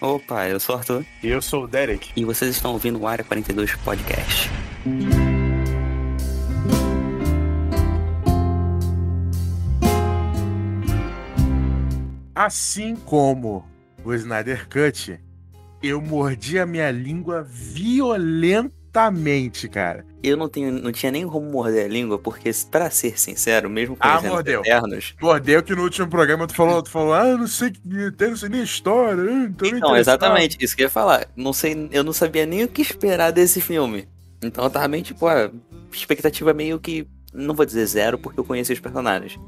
Opa, eu sou o Arthur. E eu sou o Derek. E vocês estão ouvindo o Área 42 Podcast. Assim como o Snyder Cut, eu mordi a minha língua violentamente, cara. Eu não, tenho, não tinha nem como morder a língua, porque, pra ser sincero, mesmo com ah, mordeu. eternos... Mordeu que no último programa tu falou, tu falou, ah, eu não sei, eu não sei nem a história. Não, exatamente, isso que eu ia falar. Não sei, eu não sabia nem o que esperar desse filme. Então eu tava bem, tipo, a expectativa meio que, não vou dizer zero, porque eu conheci os personagens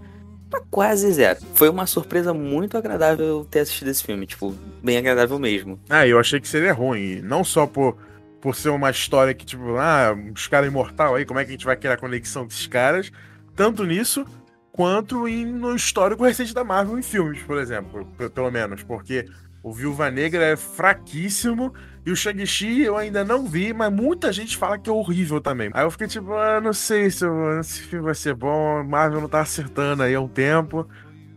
quase zero. Foi uma surpresa muito agradável ter assistido esse filme, tipo, bem agradável mesmo. Ah, eu achei que seria ruim, não só por, por ser uma história que, tipo, ah, os caras imortal aí, como é que a gente vai criar a conexão desses caras, tanto nisso quanto em, no histórico recente da Marvel em filmes, por exemplo, pelo menos, porque o Viúva Negra é fraquíssimo e o Shang-Chi eu ainda não vi, mas muita gente fala que é horrível também. Aí eu fiquei tipo, ah, não sei se esse filme vai ser bom, Marvel não tá acertando aí há um tempo.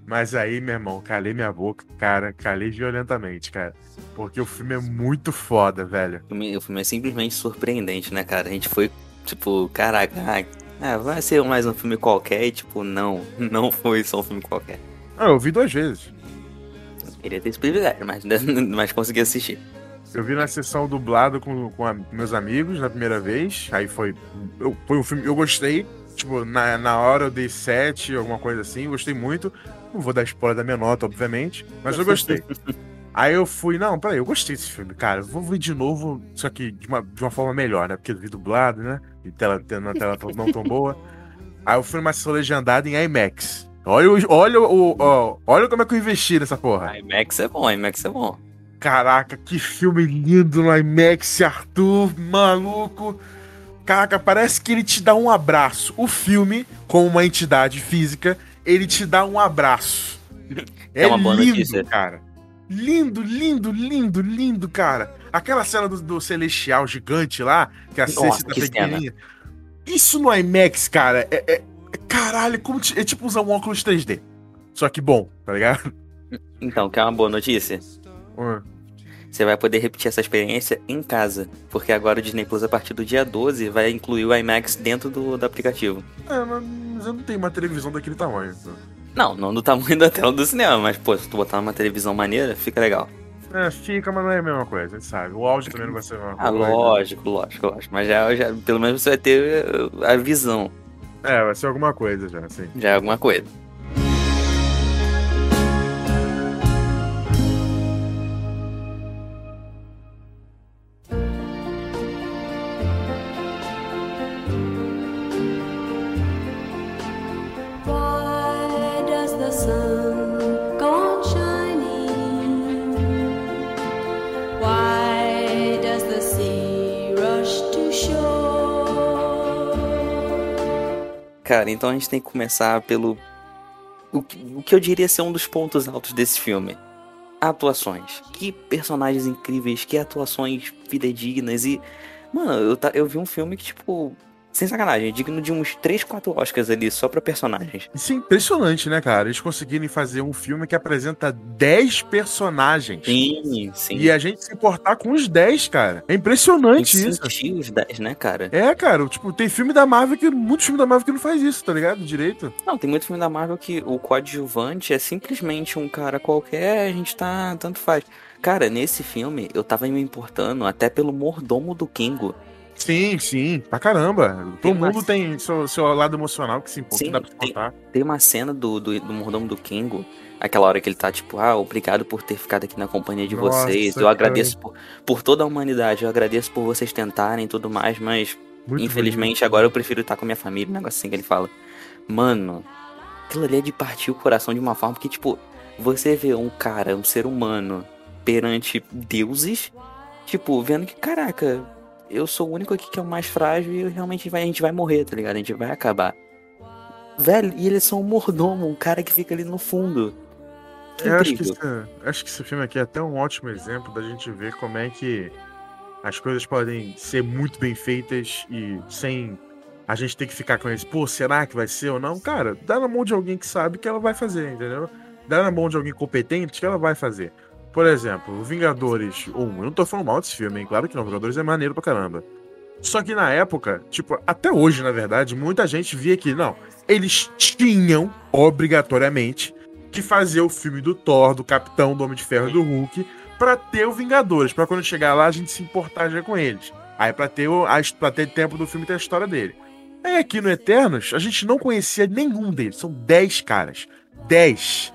Mas aí, meu irmão, calei minha boca, cara, calei violentamente, cara. Porque o filme é muito foda, velho. O filme, o filme é simplesmente surpreendente, né, cara? A gente foi, tipo, caraca, ah, vai ser mais um filme qualquer e, tipo, não, não foi só um filme qualquer. Ah, eu vi duas vezes. queria ter esse privilégio, mas, mas consegui assistir. Eu vi na sessão dublado com, com a, meus amigos na primeira vez. Aí foi. Eu, foi um filme. Eu gostei. Tipo, na, na hora eu dei 7, alguma coisa assim. Gostei muito. Não vou dar spoiler da minha nota, obviamente. Mas eu gostei. Aí eu fui, não, peraí, eu gostei desse filme, cara. Vou ver de novo, só que de uma, de uma forma melhor, né? Porque eu vi dublado, né? E tela, na tela não tão boa. Aí eu fui numa sessão legendada em IMAX. Olha, o, olha, o, o, olha como é que eu investi nessa porra. IMAX é bom, IMAX é bom. Caraca, que filme lindo no IMAX, Arthur, maluco. Caraca, parece que ele te dá um abraço. O filme, como uma entidade física, ele te dá um abraço. É, é uma lindo, notícia. cara. Lindo, lindo, lindo, lindo, cara. Aquela cena do, do Celestial gigante lá, que a Cersei tá pequenininha. Isso no IMAX, cara, é, é, é caralho, como é tipo usar um óculos 3D. Só que bom, tá ligado? Então, quer uma boa notícia? Você vai poder repetir essa experiência em casa, porque agora o Disney Plus, a partir do dia 12, vai incluir o IMAX dentro do, do aplicativo. É, mas eu não tenho uma televisão daquele tamanho. Então. Não, não do tamanho da tela do cinema, mas, pô, se tu botar uma televisão maneira, fica legal. É, fica, mas não é a mesma coisa, a gente sabe. O áudio também não vai ser a mesma ah, coisa. Ah, lógico, lógico, lógico. Mas já, já, pelo menos você vai ter a visão. É, vai ser alguma coisa já, sim. Já é alguma coisa. Cara, então a gente tem que começar pelo. O que, o que eu diria ser um dos pontos altos desse filme. Atuações. Que personagens incríveis, que atuações fidedignas e. Mano, eu, eu vi um filme que, tipo, sem sacanagem, é digno de uns 3, 4 Oscars ali só pra personagens. Isso é impressionante, né, cara? Eles conseguirem fazer um filme que apresenta 10 personagens. Sim, sim. E a gente se importar com os 10, cara. É impressionante isso. os 10, né, cara? É, cara. Tipo, tem filme da Marvel que. Muitos filmes da Marvel que não faz isso, tá ligado? Direito. Não, tem muito filme da Marvel que o coadjuvante é simplesmente um cara qualquer, a gente tá. Tanto faz. Cara, nesse filme eu tava me importando até pelo mordomo do Kingo. Sim, sim, pra caramba. Tem Todo mundo tem seu, seu lado emocional que se importa, dá pra tem, tem uma cena do, do, do mordomo do Kingo, aquela hora que ele tá tipo, ah, obrigado por ter ficado aqui na companhia de Nossa, vocês. Eu agradeço por, por toda a humanidade, eu agradeço por vocês tentarem e tudo mais, mas Muito infelizmente bonito. agora eu prefiro estar com minha família, um negócio assim que ele fala. Mano, aquilo ali é de partir o coração de uma forma que, tipo, você vê um cara, um ser humano, perante deuses, tipo, vendo que, caraca, eu sou o único aqui que é o mais frágil e realmente vai, a gente vai morrer, tá ligado? A gente vai acabar. Velho, e eles são um mordomo, um cara que fica ali no fundo. Que eu acho que, esse, acho que esse filme aqui é até um ótimo exemplo da gente ver como é que as coisas podem ser muito bem feitas e sem a gente ter que ficar com esse, pô, será que vai ser ou não? Cara, dá na mão de alguém que sabe que ela vai fazer, entendeu? Dá na mão de alguém competente que ela vai fazer. Por exemplo, Vingadores 1. Eu não tô falando mal desse filme, hein? Claro que não. Vingadores é maneiro pra caramba. Só que na época, tipo, até hoje, na verdade, muita gente via que, não, eles tinham, obrigatoriamente, que fazer o filme do Thor, do Capitão, do Homem de Ferro e do Hulk para ter o Vingadores, para quando chegar lá a gente se importar já com eles. Aí para ter, o, pra ter tempo do filme ter a história dele. Aí aqui no Eternos, a gente não conhecia nenhum deles. São 10 caras. 10.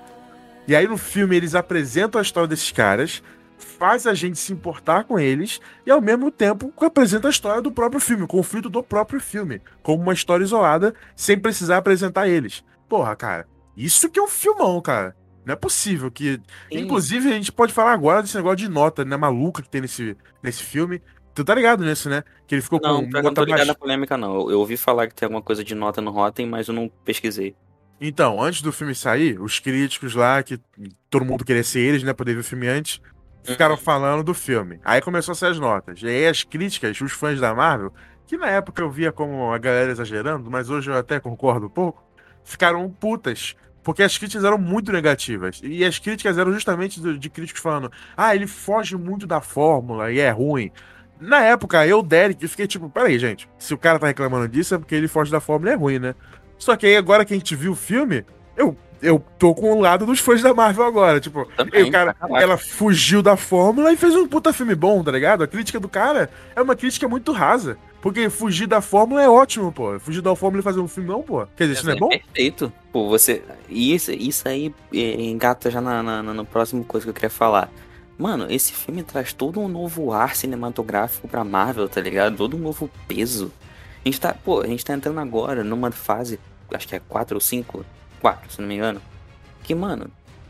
E aí no filme eles apresentam a história desses caras, faz a gente se importar com eles e ao mesmo tempo apresenta a história do próprio filme, o conflito do próprio filme, como uma história isolada, sem precisar apresentar eles. Porra, cara, isso que é um filmão, cara. Não é possível que. Sim. Inclusive, a gente pode falar agora desse negócio de nota, né? Maluca que tem nesse, nesse filme. Tu tá ligado nisso, né? Que ele ficou não, com. Não, não tô ligado na polêmica, não. Eu, eu, ouvi falar que tem alguma coisa de nota no Rotten, mas eu não pesquisei. Então, antes do filme sair, os críticos lá, que todo mundo queria ser eles, né? Poder ver o filme antes, ficaram uhum. falando do filme. Aí começou a sair as notas. E aí as críticas, os fãs da Marvel, que na época eu via como a galera exagerando, mas hoje eu até concordo um pouco, ficaram putas porque as críticas eram muito negativas. E as críticas eram justamente de, de críticos falando: ah, ele foge muito da fórmula e é ruim. Na época, eu, Derek, eu fiquei tipo, peraí, gente, se o cara tá reclamando disso é porque ele foge da fórmula e é ruim, né? Só que aí agora que a gente viu o filme, eu, eu tô com o lado dos fãs da Marvel agora. Tipo, Também, o cara, ela fugiu da fórmula e fez um puta filme bom, tá ligado? A crítica do cara é uma crítica muito rasa. Porque fugir da fórmula é ótimo, pô. Fugir da fórmula e fazer um filme não, pô. Quer dizer, isso não é, é bom? Perfeito. Pô, você. Isso, isso aí é, engata já na, na, na, no próximo coisa que eu queria falar. Mano, esse filme traz todo um novo ar cinematográfico pra Marvel, tá ligado? Todo um novo peso. A gente tá, pô, a gente tá entrando agora numa fase, acho que é 4 ou 5, 4, se não me engano. Que, mano,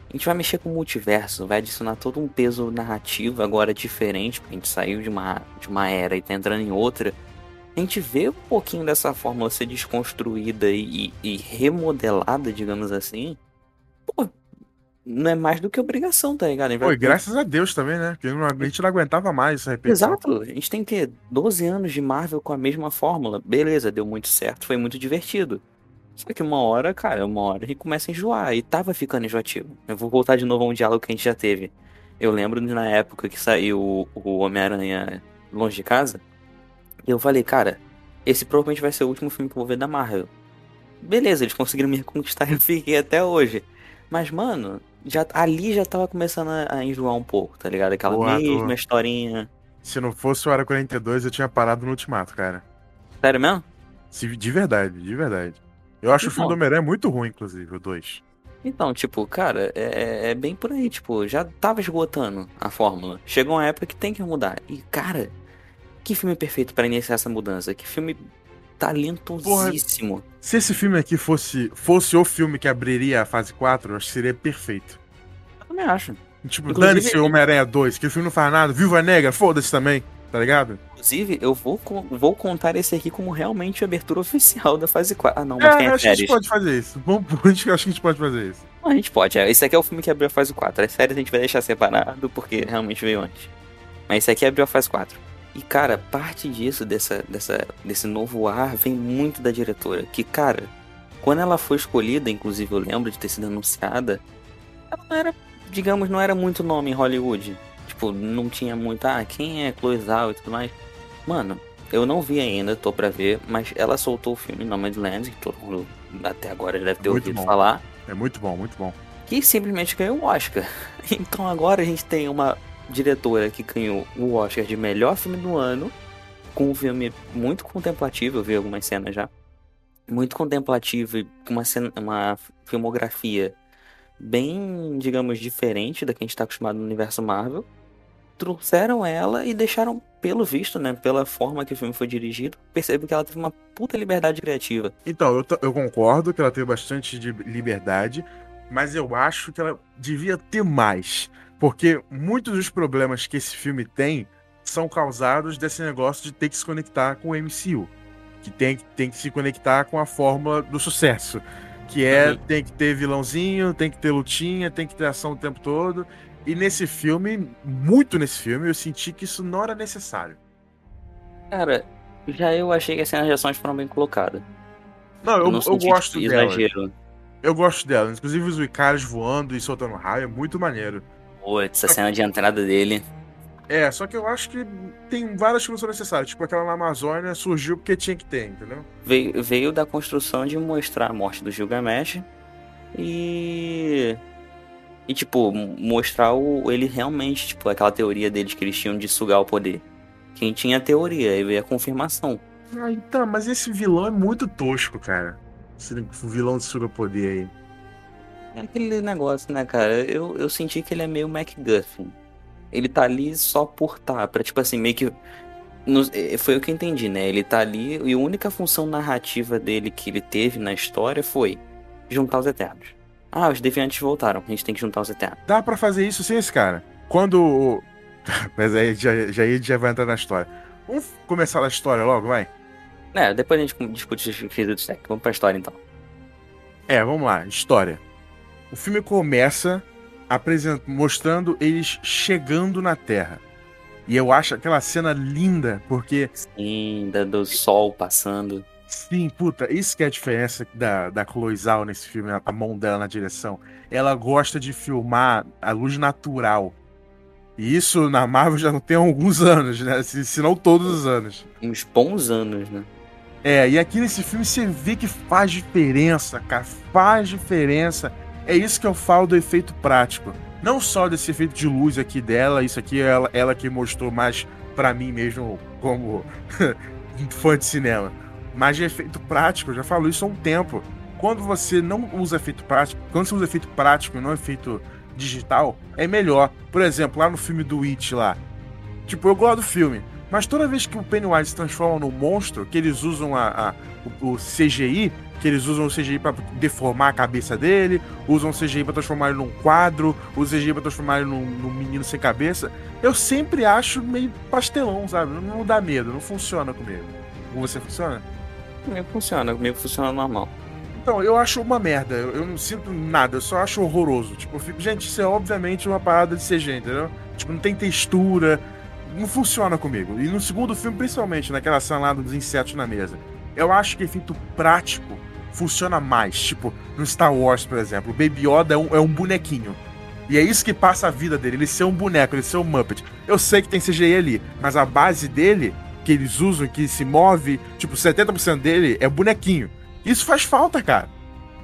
a gente vai mexer com o multiverso, vai adicionar todo um peso narrativo agora diferente, porque a gente saiu de uma, de uma era e tá entrando em outra a gente vê um pouquinho dessa fórmula ser desconstruída e, e remodelada, digamos assim, pô, não é mais do que obrigação, tá ligado? Pô, e graças a Deus também, né? Porque a gente não aguentava mais essa repetição. Exato. A gente tem que 12 anos de Marvel com a mesma fórmula. Beleza, deu muito certo, foi muito divertido. Só que uma hora, cara, uma hora gente começa a enjoar. E tava ficando enjoativo. Eu vou voltar de novo a um diálogo que a gente já teve. Eu lembro na época que saiu o Homem-Aranha Longe de Casa. E eu falei, cara, esse provavelmente vai ser o último filme que eu vou ver da Marvel. Beleza, eles conseguiram me reconquistar e eu fiquei até hoje. Mas, mano, já, ali já tava começando a, enjoar um pouco, tá ligado? Aquela Boa, mesma historinha. Se não fosse o Ara 42, eu tinha parado no Ultimato, cara. Sério mesmo? De verdade, de verdade. Eu acho então, o filme do Homem-Aranha muito ruim, inclusive, o 2. Então, tipo, cara, é, é, é bem por aí, tipo, já tava esgotando a fórmula. Chegou uma época que tem que mudar. E, cara, que filme perfeito para iniciar essa mudança? Que filme talentosíssimo. Porra, se esse filme aqui fosse, fosse o filme que abriria a fase 4, eu acho que seria perfeito. Eu também acho. Tipo, dane-se Homem-Aranha 2, que o filme não faz nada. Viva Negra, foda-se também, tá ligado? Inclusive, eu vou, vou contar esse aqui como realmente a abertura oficial da fase 4. Ah, não, mas é, tem acho que a gente pode fazer isso. Vamos, acho que a gente pode fazer isso. A gente pode, é. Esse aqui é o filme que abriu a fase 4. As séries a gente vai deixar separado porque realmente veio antes. Mas esse aqui abriu a fase 4. E, cara, parte disso, dessa, dessa, desse novo ar, vem muito da diretora. Que, cara, quando ela foi escolhida, inclusive eu lembro de ter sido anunciada, ela não era, digamos, não era muito nome em Hollywood. Tipo, não tinha muito, ah, quem é Chloe Zhao e tudo mais. Mano, eu não vi ainda, tô pra ver, mas ela soltou o filme Nomadland, que todo mundo até agora deve ter muito ouvido bom. falar. É muito bom, muito bom. Que simplesmente ganhou o Oscar. Então agora a gente tem uma diretora que ganhou o Oscar de melhor filme do ano, com um filme muito contemplativo, eu vi algumas cenas já. Muito contemplativo e com uma, cena, uma filmografia bem, digamos, diferente da que a gente está acostumado no universo Marvel. Trouxeram ela e deixaram, pelo visto, né, pela forma que o filme foi dirigido, percebo que ela teve uma puta liberdade criativa. Então, eu, eu concordo que ela teve bastante de liberdade, mas eu acho que ela devia ter mais. Porque muitos dos problemas que esse filme tem são causados desse negócio de ter que se conectar com o MCU. Que tem, tem que se conectar com a fórmula do sucesso. Que é, uhum. tem que ter vilãozinho, tem que ter lutinha, tem que ter ação o tempo todo. E nesse filme, muito nesse filme, eu senti que isso não era necessário. Cara, já eu achei que as cenas de ações foram bem colocadas. Não, eu, eu, não eu gosto tipo, dela. Exagero. Eu gosto dela. Inclusive os Icaros voando e soltando raio é muito maneiro. Putz, a cena de entrada dele. É, só que eu acho que tem várias coisas necessárias. Tipo, aquela na Amazônia surgiu porque tinha que ter, entendeu? Veio, veio da construção de mostrar a morte do Gilgamesh e. E, tipo, mostrar o, ele realmente, tipo, aquela teoria deles que eles tinham de sugar o poder. Quem tinha a teoria, aí veio a confirmação. Ah, então, mas esse vilão é muito tosco, cara. Esse vilão de suga poder aí. É aquele negócio, né, cara? Eu, eu senti que ele é meio MacGuffin ele tá ali só por tá, pra tipo assim, meio que. É, foi o que eu entendi, né? Ele tá ali e a única função narrativa dele que ele teve na história foi juntar os Eternos. Ah, os Deviantes voltaram, a gente tem que juntar os Eternos. Dá para fazer isso sem esse cara. Quando. Mas aí já, já, já vai entrar na história. Vamos começar a história logo, vai? É, depois a gente discute os quesitos técnicos. Vamos pra história então. É, vamos lá, história. O filme começa apresent... mostrando eles chegando na Terra. E eu acho aquela cena linda, porque. Sim, do sol passando. Sim, puta, isso que é a diferença da, da Chloe Zhao nesse filme, a mão dela na direção. Ela gosta de filmar a luz natural. E isso na Marvel já não tem alguns anos, né? Se, se não todos os anos. Uns bons anos, né? É, e aqui nesse filme você vê que faz diferença, cara. Faz diferença é isso que eu falo do efeito prático. Não só desse efeito de luz aqui dela, isso aqui é ela, ela que mostrou mais para mim mesmo como fã de cinema. Mas de efeito prático, já falo isso há um tempo. Quando você não usa efeito prático, quando você usa efeito prático e não efeito digital, é melhor. Por exemplo, lá no filme do It lá. Tipo, eu gosto do filme. Mas toda vez que o Pennywise se transforma num monstro, que eles usam a, a o, o CGI, que eles usam o CGI para deformar a cabeça dele, usam o CGI para transformar ele num quadro, usam o CGI para transformar ele num, num, menino sem cabeça. Eu sempre acho meio pastelão, sabe? Não, não dá medo, não funciona comigo. Com você funciona? Comigo funciona, comigo funciona normal. Então, eu acho uma merda, eu, não sinto nada, eu só acho horroroso. Tipo, fico, gente, isso é obviamente uma parada de CG, entendeu? Tipo, não tem textura, não funciona comigo. E no segundo filme, principalmente, naquela cena lá dos insetos na mesa, eu acho que efeito prático funciona mais. Tipo, no Star Wars, por exemplo, o Baby Yoda é um, é um bonequinho. E é isso que passa a vida dele, ele ser um boneco, ele ser um Muppet. Eu sei que tem CGI ali, mas a base dele, que eles usam, que se move, tipo, 70% dele é bonequinho. Isso faz falta, cara.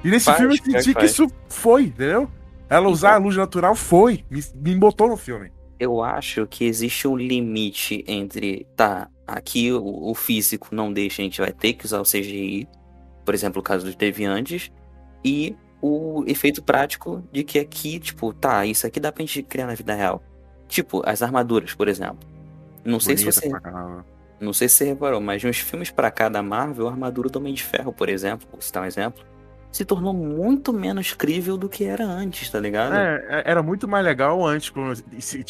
E nesse faz, filme eu senti que isso foi, entendeu? Ela usar então, a luz natural foi, me, me botou no filme. Eu acho que existe um limite entre, tá, aqui o, o físico não deixa, a gente vai ter que usar o CGI, por exemplo, o caso dos deviantes, e o efeito prático de que aqui, tipo, tá, isso aqui dá pra gente criar na vida real. Tipo, as armaduras, por exemplo. Não sei Bonita se você. Não sei se você reparou, mas nos filmes pra cá da Marvel, a armadura do Homem de Ferro, por exemplo, vou citar um exemplo, se tornou muito menos crível do que era antes, tá ligado? É, é era muito mais legal antes, quando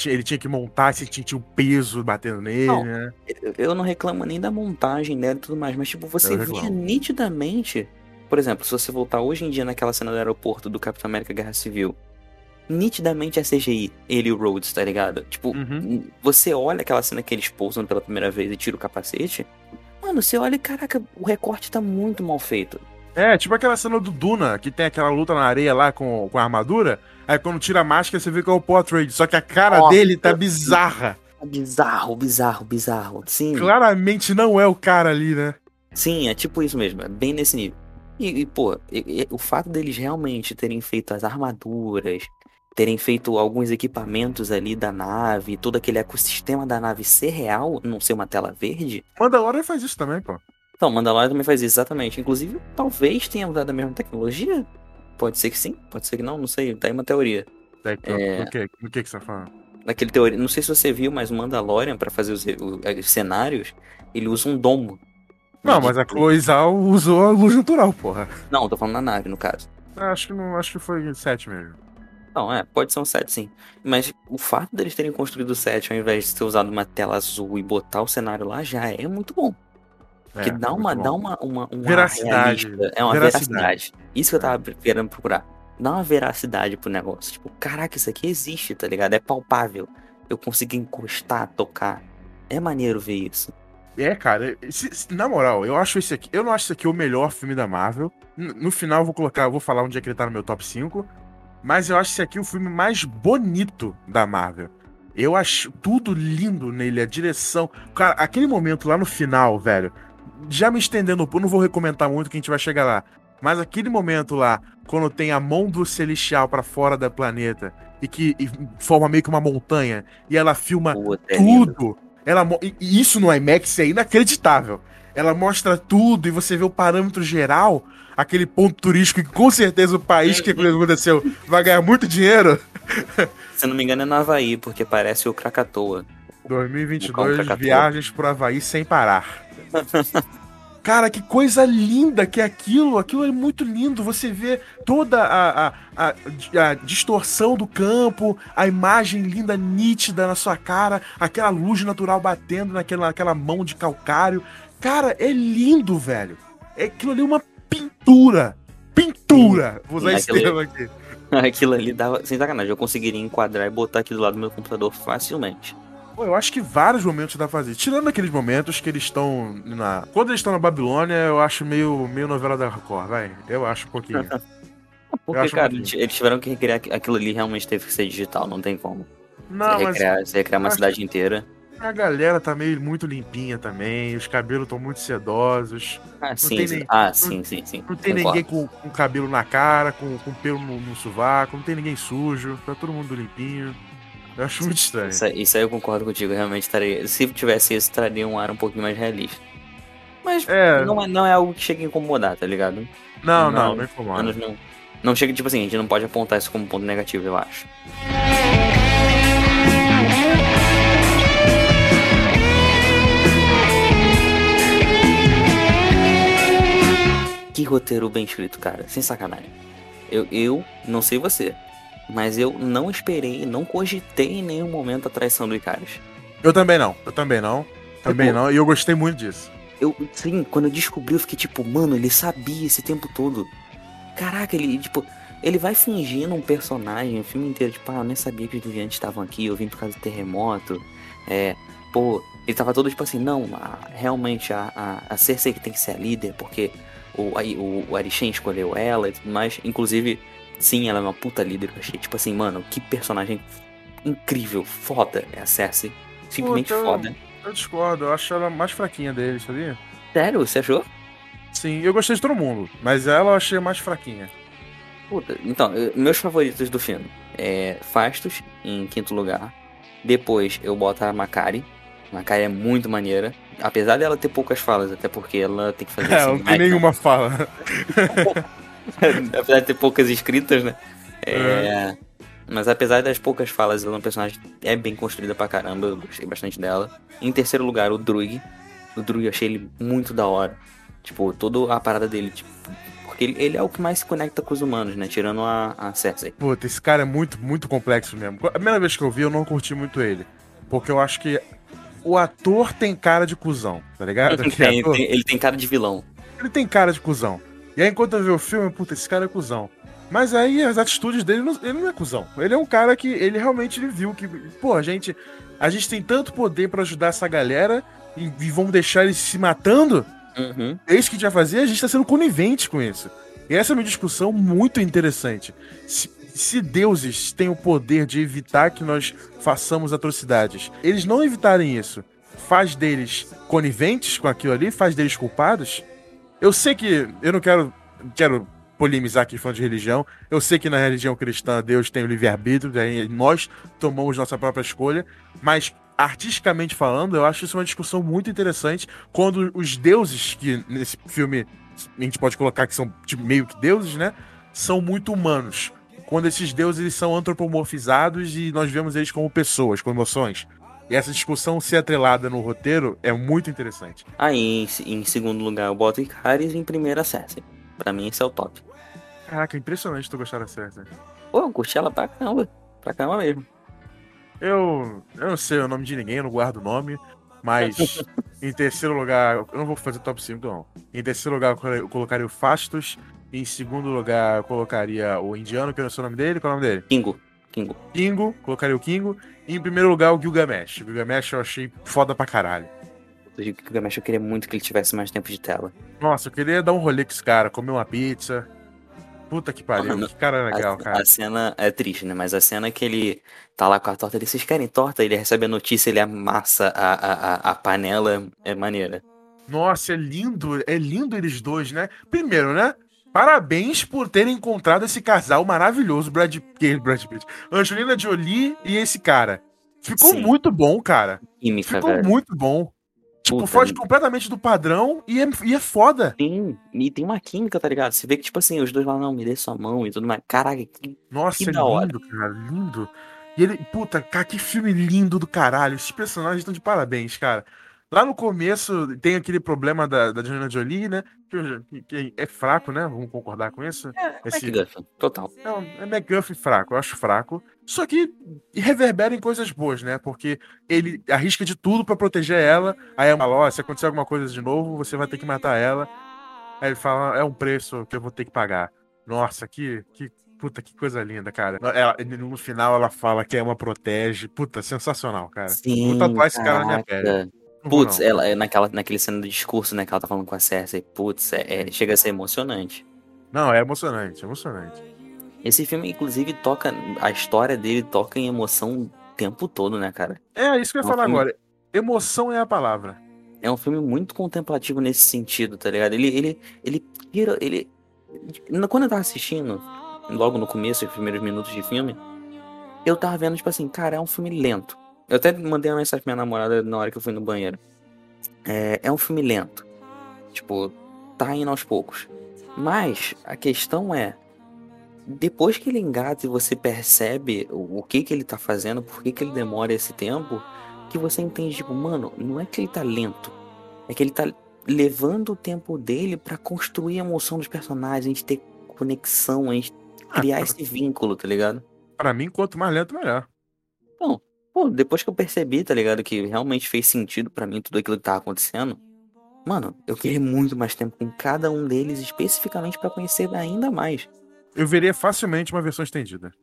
ele tinha que montar, se tinha o peso batendo nele, não, né? Eu não reclamo nem da montagem dela e tudo mais, mas tipo, você via nitidamente. Por exemplo, se você voltar hoje em dia naquela cena do aeroporto do Capitão América Guerra Civil, nitidamente é CGI, ele e o Rhodes, tá ligado? Tipo, uhum. você olha aquela cena que eles pousam pela primeira vez e tira o capacete, mano, você olha e caraca, o recorte tá muito mal feito. É, tipo aquela cena do Duna, que tem aquela luta na areia lá com, com a armadura. Aí quando tira a máscara, você vê que é o Portrait. Só que a cara Nossa, dele tá bizarra. Bizarro, bizarro, bizarro. Sim. Claramente não é o cara ali, né? Sim, é tipo isso mesmo. É bem nesse nível. E, e pô, e, e, o fato deles realmente terem feito as armaduras, terem feito alguns equipamentos ali da nave, todo aquele ecossistema da nave ser real, não ser uma tela verde. Mandalorian faz isso também, pô. Então, Mandalorian também faz isso, exatamente. Inclusive, talvez tenha usado a mesma tecnologia. Pode ser que sim, pode ser que não, não sei. Tá aí uma teoria. É... O que, o que, que você tá falando? Naquele teoria, não sei se você viu, mas o Mandalorian, para fazer os, os, cenários, ele usa um domo. Não, mas a Cloizal usou a luz natural, porra. Não, tô falando na nave, no caso. Acho que, não, acho que foi 7 mesmo. Não, é, pode ser um set sim. Mas o fato deles terem construído o set ao invés de ter usado uma tela azul e botar o cenário lá já é muito bom. Que é, dá uma, dá uma, uma, uma veracidade. É uma veracidade. veracidade. Isso que eu tava querendo procurar. Dá uma veracidade pro negócio. Tipo, caraca, isso aqui existe, tá ligado? É palpável. Eu consigo encostar, tocar. É maneiro ver isso. É, cara, se, se, na moral, eu acho esse aqui. Eu não acho esse aqui o melhor filme da Marvel. No, no final eu vou colocar, eu vou falar onde é que ele tá no meu top 5. Mas eu acho esse aqui o filme mais bonito da Marvel. Eu acho tudo lindo nele, a direção. Cara, aquele momento lá no final, velho. Já me estendendo, eu não vou recomendar muito que a gente vai chegar lá. Mas aquele momento lá, quando tem a mão do celestial para fora do planeta e que e forma meio que uma montanha e ela filma é tudo. Ela, e isso no IMAX é inacreditável. Ela mostra tudo e você vê o parâmetro geral, aquele ponto turístico que com certeza o país que aconteceu vai ganhar muito dinheiro. Se não me engano é no Havaí, porque parece o Krakatoa. 2022, Krakatoa. viagens pro Havaí sem parar. Cara, que coisa linda que é aquilo. Aquilo é muito lindo. Você vê toda a, a, a, a, distorção do campo, a imagem linda, nítida na sua cara, aquela luz natural batendo naquela, naquela mão de calcário. Cara, é lindo, velho. É aquilo ali é uma pintura. Pintura! Vou usar esse termo aqui. Aquilo ali dava. Sem sacanagem, eu conseguiria enquadrar e botar aqui do lado do meu computador facilmente. Pô, eu acho que vários momentos dá pra fazer. Tirando aqueles momentos que eles estão na. Quando eles estão na Babilônia, eu acho meio, meio novela da Record, vai. Eu acho um pouquinho. Porque, cara, um eles tiveram que recriar aquilo ali, realmente teve que ser digital, não tem como. Não, você recriar, mas. Você recriar uma cidade inteira. A galera tá meio muito limpinha também, os cabelos estão muito sedosos. Ah, sim, sim. ah sim, sim, sim. Não tem Concordo. ninguém com, com cabelo na cara, com, com pelo no, no sovaco, não tem ninguém sujo, tá todo mundo limpinho. Eu acho muito estranho. Isso, isso aí eu concordo contigo, realmente estaria. Se tivesse isso, traria um ar um pouquinho mais realista. Mas é... Não, é, não é algo que chega a incomodar, tá ligado? Não, não, não, não incomoda. Não, não chega, tipo assim, a gente não pode apontar isso como ponto negativo, eu acho. Que roteiro bem escrito, cara, sem sacanagem. Eu, eu não sei você, mas eu não esperei, não cogitei em nenhum momento a traição do Icarus. Eu também não, eu também não. Também tipo, não, e eu gostei muito disso. Eu, sim, quando eu descobri, eu fiquei tipo, mano, ele sabia esse tempo todo. Caraca, ele, tipo, ele vai fingindo um personagem o filme inteiro, tipo, ah, eu nem sabia que os deviantes estavam aqui, eu vim por causa do terremoto. É, pô, ele tava todo tipo assim, não, a, realmente a, a, a Cersei que tem que ser a líder, porque o, o, o Arishem escolheu ela e tudo mais. Inclusive, Sim, ela é uma puta líder. Eu achei, tipo assim, mano, que personagem incrível, foda é a Cersei. Simplesmente foda. Eu, eu discordo, eu acho ela mais fraquinha dele, sabia? Sério, você achou? Sim, eu gostei de todo mundo, mas ela eu achei mais fraquinha. Puta, então, meus favoritos do filme é Fastos, em quinto lugar. Depois eu boto a Macari. Macari é muito maneira. Apesar dela ter poucas falas, até porque ela tem que fazer. É, não tem nenhuma fala. apesar de ter poucas escritas, né? É, é. Mas apesar das poucas falas, ela é uma personagem é bem construída pra caramba. Eu gostei bastante dela. Em terceiro lugar, o Druig. O Druig eu achei ele muito da hora. Tipo, toda a parada dele, tipo. Porque ele, ele é o que mais se conecta com os humanos, né? Tirando a, a Cersei. Puta, esse cara é muito, muito complexo mesmo. A primeira vez que eu vi, eu não curti muito ele. Porque eu acho que o ator tem cara de cuzão, tá ligado? Ele tem, tem, ele tem cara de vilão. Ele tem cara de cuzão. E aí, enquanto eu vi o filme, puta, esse cara é cuzão. Mas aí as atitudes dele, ele não é cuzão. Ele é um cara que ele realmente ele viu que, pô, a gente, a gente tem tanto poder para ajudar essa galera e, e vamos deixar eles se matando. Uhum. É isso que a gente vai fazer, a gente tá sendo conivente com isso. E essa é uma discussão muito interessante. Se, se deuses têm o poder de evitar que nós façamos atrocidades, eles não evitarem isso, faz deles coniventes com aquilo ali, faz deles culpados, eu sei que. Eu não quero. Quero polemizar aqui falando de religião. Eu sei que na religião cristã Deus tem o livre-arbítrio, nós tomamos nossa própria escolha, mas artisticamente falando, eu acho isso uma discussão muito interessante quando os deuses, que nesse filme a gente pode colocar que são tipo, meio que deuses, né? São muito humanos. Quando esses deuses são antropomorfizados e nós vemos eles como pessoas, com emoções. E essa discussão ser atrelada no roteiro é muito interessante. Aí, em, em segundo lugar, eu boto Icaris e em primeiro a Cersei. Pra mim, esse é o top. Caraca, impressionante tu gostar da Cersei. Pô, eu curti ela pra caramba. Pra caramba mesmo. Eu, eu não sei o nome de ninguém, eu não guardo o nome. Mas em terceiro lugar, eu não vou fazer top 5, não. Em terceiro lugar, eu colocaria o Fastos. Em segundo lugar, eu colocaria o indiano, que eu não sei o nome dele. Qual é o nome dele? Kingo. Kingo. Kingo, colocaria o Kingo. E em primeiro lugar, o Gilgamesh. O Gilgamesh eu achei foda pra caralho. O Gilgamesh eu queria muito que ele tivesse mais tempo de tela. Nossa, eu queria dar um rolê com esse cara, comer uma pizza. Puta que pariu, Mano, que cara legal, a, cara. A cena é triste, né? Mas a cena que ele tá lá com a torta, ele, vocês querem torta? Ele recebe a notícia, ele amassa a, a, a panela, é maneira. Nossa, é lindo, é lindo eles dois, né? Primeiro, né? Parabéns por terem encontrado esse casal maravilhoso, Brad, Brad Pitt, Angelina Jolie e esse cara. Ficou Sim. muito bom, cara. Química, Ficou velho. muito bom. Tipo, Puta, foge completamente do padrão e é, e é foda. Sim, e tem uma química, tá ligado? Você vê que, tipo assim, os dois lá, não, me dê sua mão e tudo mais. Caraca, que, Nossa, que é lindo, hora. cara, lindo. E ele, puta, cara, que filme lindo do caralho. Esses personagens estão de parabéns, cara. Lá no começo tem aquele problema da, da Angelina Jolie, né? Que, que, é fraco, né? Vamos concordar com isso? É, Esse... McGuffin, total. Não, é McGuffin fraco, eu acho fraco. Só que reverbera em coisas boas, né? Porque ele arrisca de tudo para proteger ela. Aí ela fala, ó, oh, se acontecer alguma coisa de novo, você vai ter que matar ela. Aí ele fala, é um preço que eu vou ter que pagar. Nossa, que, que Puta, que coisa linda, cara. Ela, no final ela fala que é uma protege. Puta, sensacional, cara. Sim, vou tatuar esse cara na minha pele. Putz, ela, é naquela, naquele cena do discurso, né, que ela tá falando com a Cersei, putz, é, é, chega a ser emocionante. Não, é emocionante, é emocionante. Esse filme, inclusive, toca. A história dele toca em emoção o tempo todo, né, cara? É, isso que eu ia é um falar filme... agora. Emoção é a palavra. É um filme muito contemplativo nesse sentido, tá ligado? Ele. ele, ele, ele, ele quando eu tava assistindo, logo no começo, os primeiros minutos de filme, eu tava vendo, tipo assim, cara, é um filme lento. Eu até mandei uma mensagem pra minha namorada na hora que eu fui no banheiro. É, é um filme lento. Tipo, tá indo aos poucos. Mas a questão é. Depois que ele engata e você percebe o, o que que ele tá fazendo, por que que ele demora esse tempo, que você entende, tipo, mano, não é que ele tá lento. É que ele tá levando o tempo dele para construir a emoção dos personagens, a gente ter conexão, a gente ah, criar ah, esse vínculo, tá ligado? Para mim, quanto mais lento, melhor. Não, Pô, depois que eu percebi, tá ligado? Que realmente fez sentido para mim tudo aquilo que tava acontecendo. Mano, eu queria muito mais tempo com cada um deles, especificamente para conhecer ainda mais. Eu veria facilmente uma versão estendida.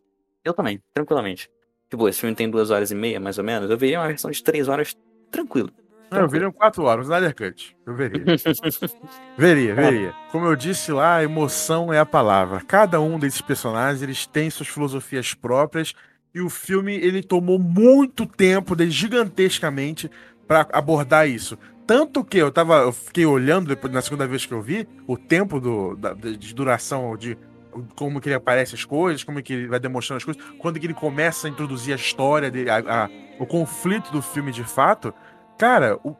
Eu também, tranquilamente. Tipo, esse filme tem duas horas e meia, mais ou menos. Eu veria uma versão de três horas tranquilo. Não, eu veria quatro horas, Snyder Cut. Eu veria. veria, veria. Como eu disse lá, emoção é a palavra. Cada um desses personagens, eles têm suas filosofias próprias e o filme ele tomou muito tempo, gigantescamente, para abordar isso. Tanto que eu tava, eu fiquei olhando depois na segunda vez que eu vi o tempo do, da, de duração de como que ele aparece as coisas, como que ele vai demonstrando as coisas, quando que ele começa a introduzir a história dele, a, a, o conflito do filme de fato. Cara, o,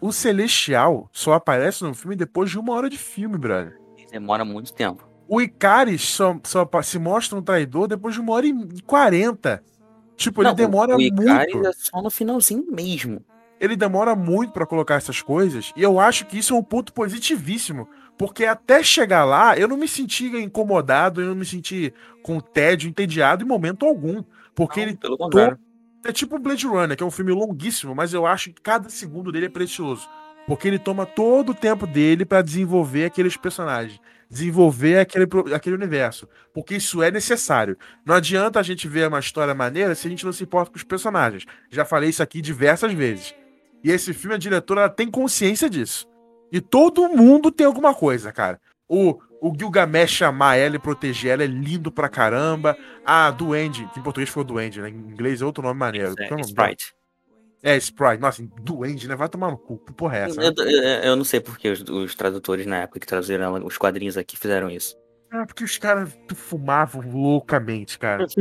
o Celestial só aparece no filme depois de uma hora de filme, brother. Demora muito tempo. O Icaris só, só se mostra um traidor depois de uma hora e quarenta. Tipo, ele demora o Icaris muito. é só no finalzinho mesmo. Ele demora muito para colocar essas coisas. E eu acho que isso é um ponto positivíssimo. Porque até chegar lá, eu não me senti incomodado, eu não me senti com tédio, entediado em momento algum. Porque não, ele. Pelo contrário. É tipo Blade Runner, que é um filme longuíssimo, mas eu acho que cada segundo dele é precioso. Porque ele toma todo o tempo dele para desenvolver aqueles personagens desenvolver aquele, aquele universo. Porque isso é necessário. Não adianta a gente ver uma história maneira se a gente não se importa com os personagens. Já falei isso aqui diversas vezes. E esse filme, a diretora ela tem consciência disso. E todo mundo tem alguma coisa, cara. O, o Gilgamesh chamar ela e proteger ela é lindo pra caramba. A Duende, que em português foi o Duende, né? Em inglês é outro nome maneiro. É, é Sprite. É, Sprite. Nossa, duende, né? Vai tomar no cu. Que porra é essa? Eu, eu, eu não sei porque os, os, tradutores na época que traduziram os quadrinhos aqui fizeram isso. Ah, porque os caras fumavam loucamente, cara.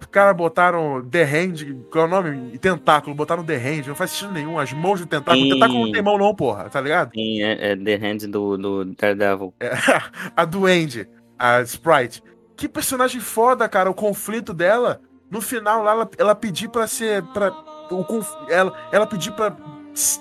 os caras botaram The Hand, qual é o nome? Tentáculo, botaram The Hand, não faz sentido nenhum. As mãos do tentáculo. Sim. Tentáculo não tem mão, não, porra, tá ligado? Sim, é, é The Hand do, do Daredevil. É, a Duende, a Sprite. Que personagem foda, cara, o conflito dela. No final lá, ela, ela pedir para ser. Pra, o, ela, ela pedir para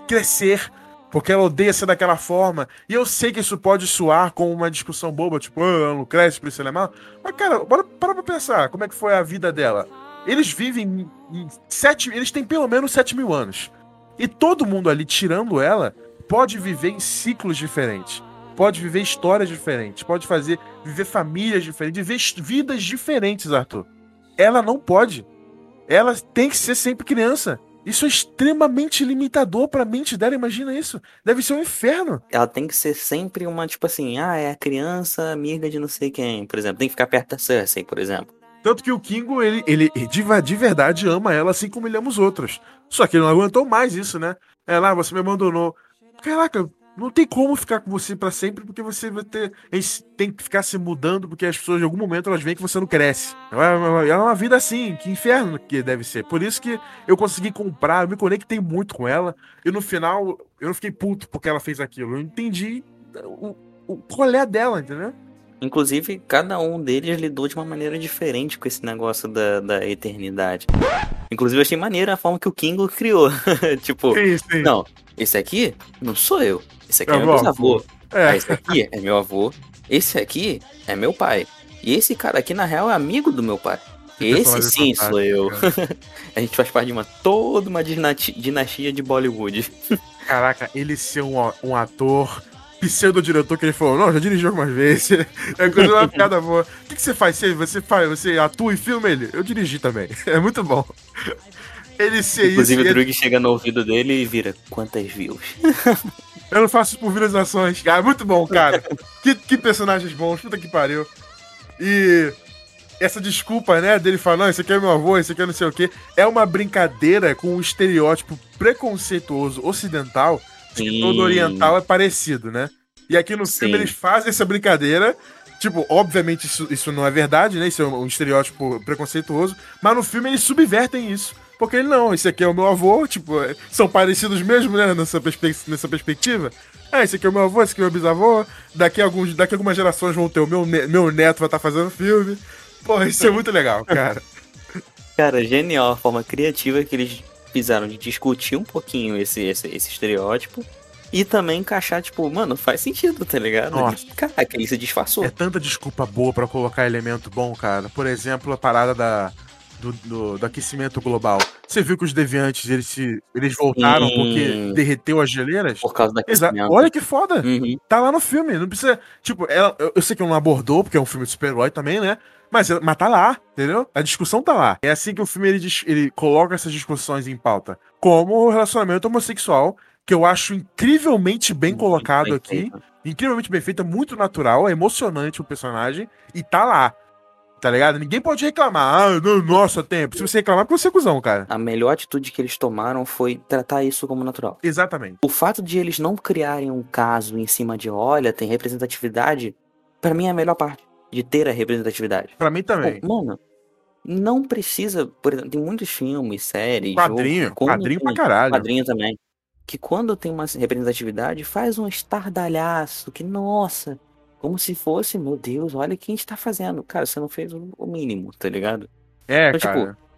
crescer. Porque ela odeia ser daquela forma. E eu sei que isso pode soar como uma discussão boba, tipo, ah, ela não cresce, por isso ela é mal. Mas, cara, bora para pra pensar como é que foi a vida dela. Eles vivem em sete. Eles têm pelo menos 7 mil anos. E todo mundo ali, tirando ela, pode viver em ciclos diferentes. Pode viver histórias diferentes. Pode fazer. Viver famílias diferentes. Viver vidas diferentes, Arthur ela não pode. Ela tem que ser sempre criança. Isso é extremamente limitador pra mente dela, imagina isso. Deve ser um inferno. Ela tem que ser sempre uma, tipo assim, ah, é a criança amiga de não sei quem, por exemplo. Tem que ficar perto da Cersei, por exemplo. Tanto que o Kingo, ele, ele de, de verdade ama ela assim como ele ama os outros. Só que ele não aguentou mais isso, né? É lá, você me abandonou. Caraca, não tem como ficar com você para sempre, porque você vai ter. Tem que ficar se mudando, porque as pessoas, em algum momento, elas veem que você não cresce. É uma, é uma vida assim, que inferno que deve ser. Por isso que eu consegui comprar, eu me conectei muito com ela, e no final eu não fiquei puto porque ela fez aquilo. Eu entendi o, o rolê dela, entendeu? Inclusive, cada um deles lidou de uma maneira diferente com esse negócio da, da eternidade. Inclusive, eu achei maneiro a forma que o Kingo criou. tipo, sim, sim. não, esse aqui não sou eu. Esse aqui é, é meu. É. Ah, esse aqui é meu avô. Esse aqui é meu pai. E esse cara aqui, na real, é amigo do meu pai. Esse sim sou eu. a gente faz parte de uma toda uma dinastia de Bollywood. Caraca, ele ser um, um ator pseudo-diretor que ele falou, não, já dirigiu algumas vezes. É coisa uma piada boa. O que, que, você faz? Você, você faz? Você atua e filma ele? Eu dirigi também. É muito bom. Ele ser Inclusive, isso. Inclusive, o Drug ele... chega no ouvido dele e vira: quantas views? Eu não faço isso por visualizações. Cara, é muito bom, cara. que, que personagens bons, puta que pariu. E essa desculpa, né, dele falar, não, esse aqui é meu avô, esse aqui é não sei o quê, é uma brincadeira com um estereótipo preconceituoso ocidental que todo oriental é parecido, né? E aqui no Sim. filme eles fazem essa brincadeira. Tipo, obviamente isso, isso não é verdade, né? Isso é um estereótipo preconceituoso. Mas no filme eles subvertem isso. Porque ele não, esse aqui é o meu avô, tipo, é, são parecidos mesmo, né? Nessa, perspe nessa perspectiva. Ah, esse aqui é o meu avô, esse aqui é o meu bisavô. Daqui a, alguns, daqui a algumas gerações vão ter o meu, meu neto vai estar tá fazendo filme. Porra, isso é muito legal, cara. Cara, genial a forma criativa que eles fizeram de discutir um pouquinho esse, esse, esse estereótipo e também encaixar, tipo, mano, faz sentido, tá ligado? Nossa. Caraca, ele se disfarçou. É tanta desculpa boa para colocar elemento bom, cara. Por exemplo, a parada da, do, do, do, aquecimento global. Você viu que os deviantes, eles, se, eles voltaram Sim. porque derreteu as geleiras? Por causa da. Olha que foda. Uhum. Tá lá no filme. Não precisa. Tipo, ela, eu, eu sei que não abordou, porque é um filme de super-herói também, né? Mas, mas tá lá, entendeu? A discussão tá lá. É assim que o filme ele, ele coloca essas discussões em pauta. Como o relacionamento homossexual, que eu acho incrivelmente bem muito colocado bem aqui. Incrivelmente bem feito, é muito natural, é emocionante o personagem. E tá lá. Tá ligado? Ninguém pode reclamar. Ah, não, nossa, tempo. Se você reclamar, porque você é cuzão, cara. A melhor atitude que eles tomaram foi tratar isso como natural. Exatamente. O fato de eles não criarem um caso em cima de, olha, tem representatividade, para mim é a melhor parte de ter a representatividade. Para mim também. Pô, mano, não precisa. Por exemplo, tem muitos filmes, séries. Quadrinho, jogo, quadrinho pra caralho. Quadrinho também. Que quando tem uma representatividade, faz um estardalhaço. Que, nossa, como se fosse, meu Deus, olha o que a gente tá fazendo. Cara, você não fez o mínimo, tá ligado? É, então, tipo, cara. Tipo,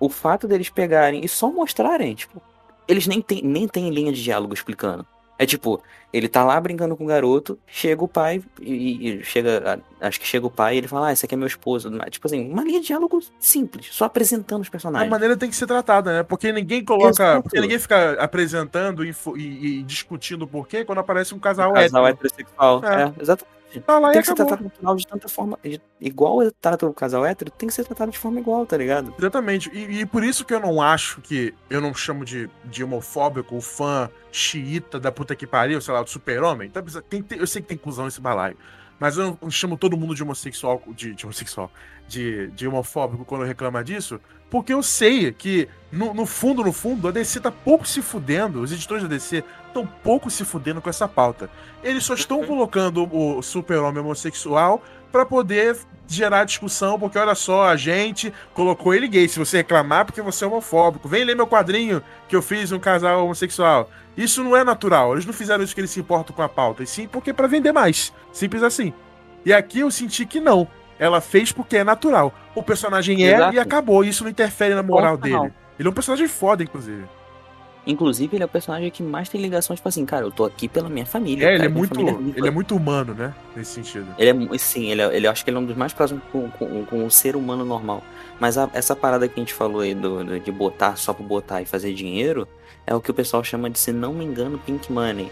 o fato deles pegarem e só mostrarem, tipo, eles nem tem, nem tem linha de diálogo explicando. É tipo, ele tá lá brincando com o garoto, chega o pai e, e chega, acho que chega o pai e ele fala, ah, esse aqui é meu esposo. Tipo assim, uma linha de diálogo simples, só apresentando os personagens. A maneira tem que ser tratada, né? Porque ninguém coloca, Exato. porque ninguém fica apresentando e, e, e discutindo o porquê quando aparece um casal, um casal heterossexual. É, é exatamente. Tá lá tem que ser tratado natural de tanta forma. igual é tratado o casal hétero, tem que ser tratado de forma igual, tá ligado? Exatamente. E, e, por isso que eu não acho que. Eu não chamo de, de homofóbico o fã xiita da puta que pariu, sei lá, do super-homem. Então, tem, tem, eu sei que tem cuzão nesse balaio. Mas eu não chamo todo mundo de homossexual. De, de homossexual. De, de homofóbico quando reclama disso. Porque eu sei que, no, no, fundo, no fundo, a DC tá pouco se fudendo, os editores da DC estão pouco se fudendo com essa pauta. Eles só estão colocando o super-homem homossexual para poder gerar discussão, porque olha só, a gente colocou ele gay. Se você reclamar, porque você é homofóbico. Vem ler meu quadrinho que eu fiz um casal homossexual. Isso não é natural. Eles não fizeram isso que eles se importam com a pauta, e sim porque é para vender mais. Simples assim. E aqui eu senti que não. Ela fez porque é natural. O personagem é Exato. e acabou. Isso não interfere na moral dele. Ele é um personagem foda, inclusive. Inclusive, ele é o personagem que mais tem ligação, tipo assim, cara, eu tô aqui pela minha família. É, cara, ele é muito. Ele é muito humano, né? Nesse sentido. Ele é sim, ele, é, ele acho que ele é um dos mais próximos com, com, com o ser humano normal. Mas a, essa parada que a gente falou aí do, do, de botar só pra botar e fazer dinheiro é o que o pessoal chama de, se não me engano, pink money.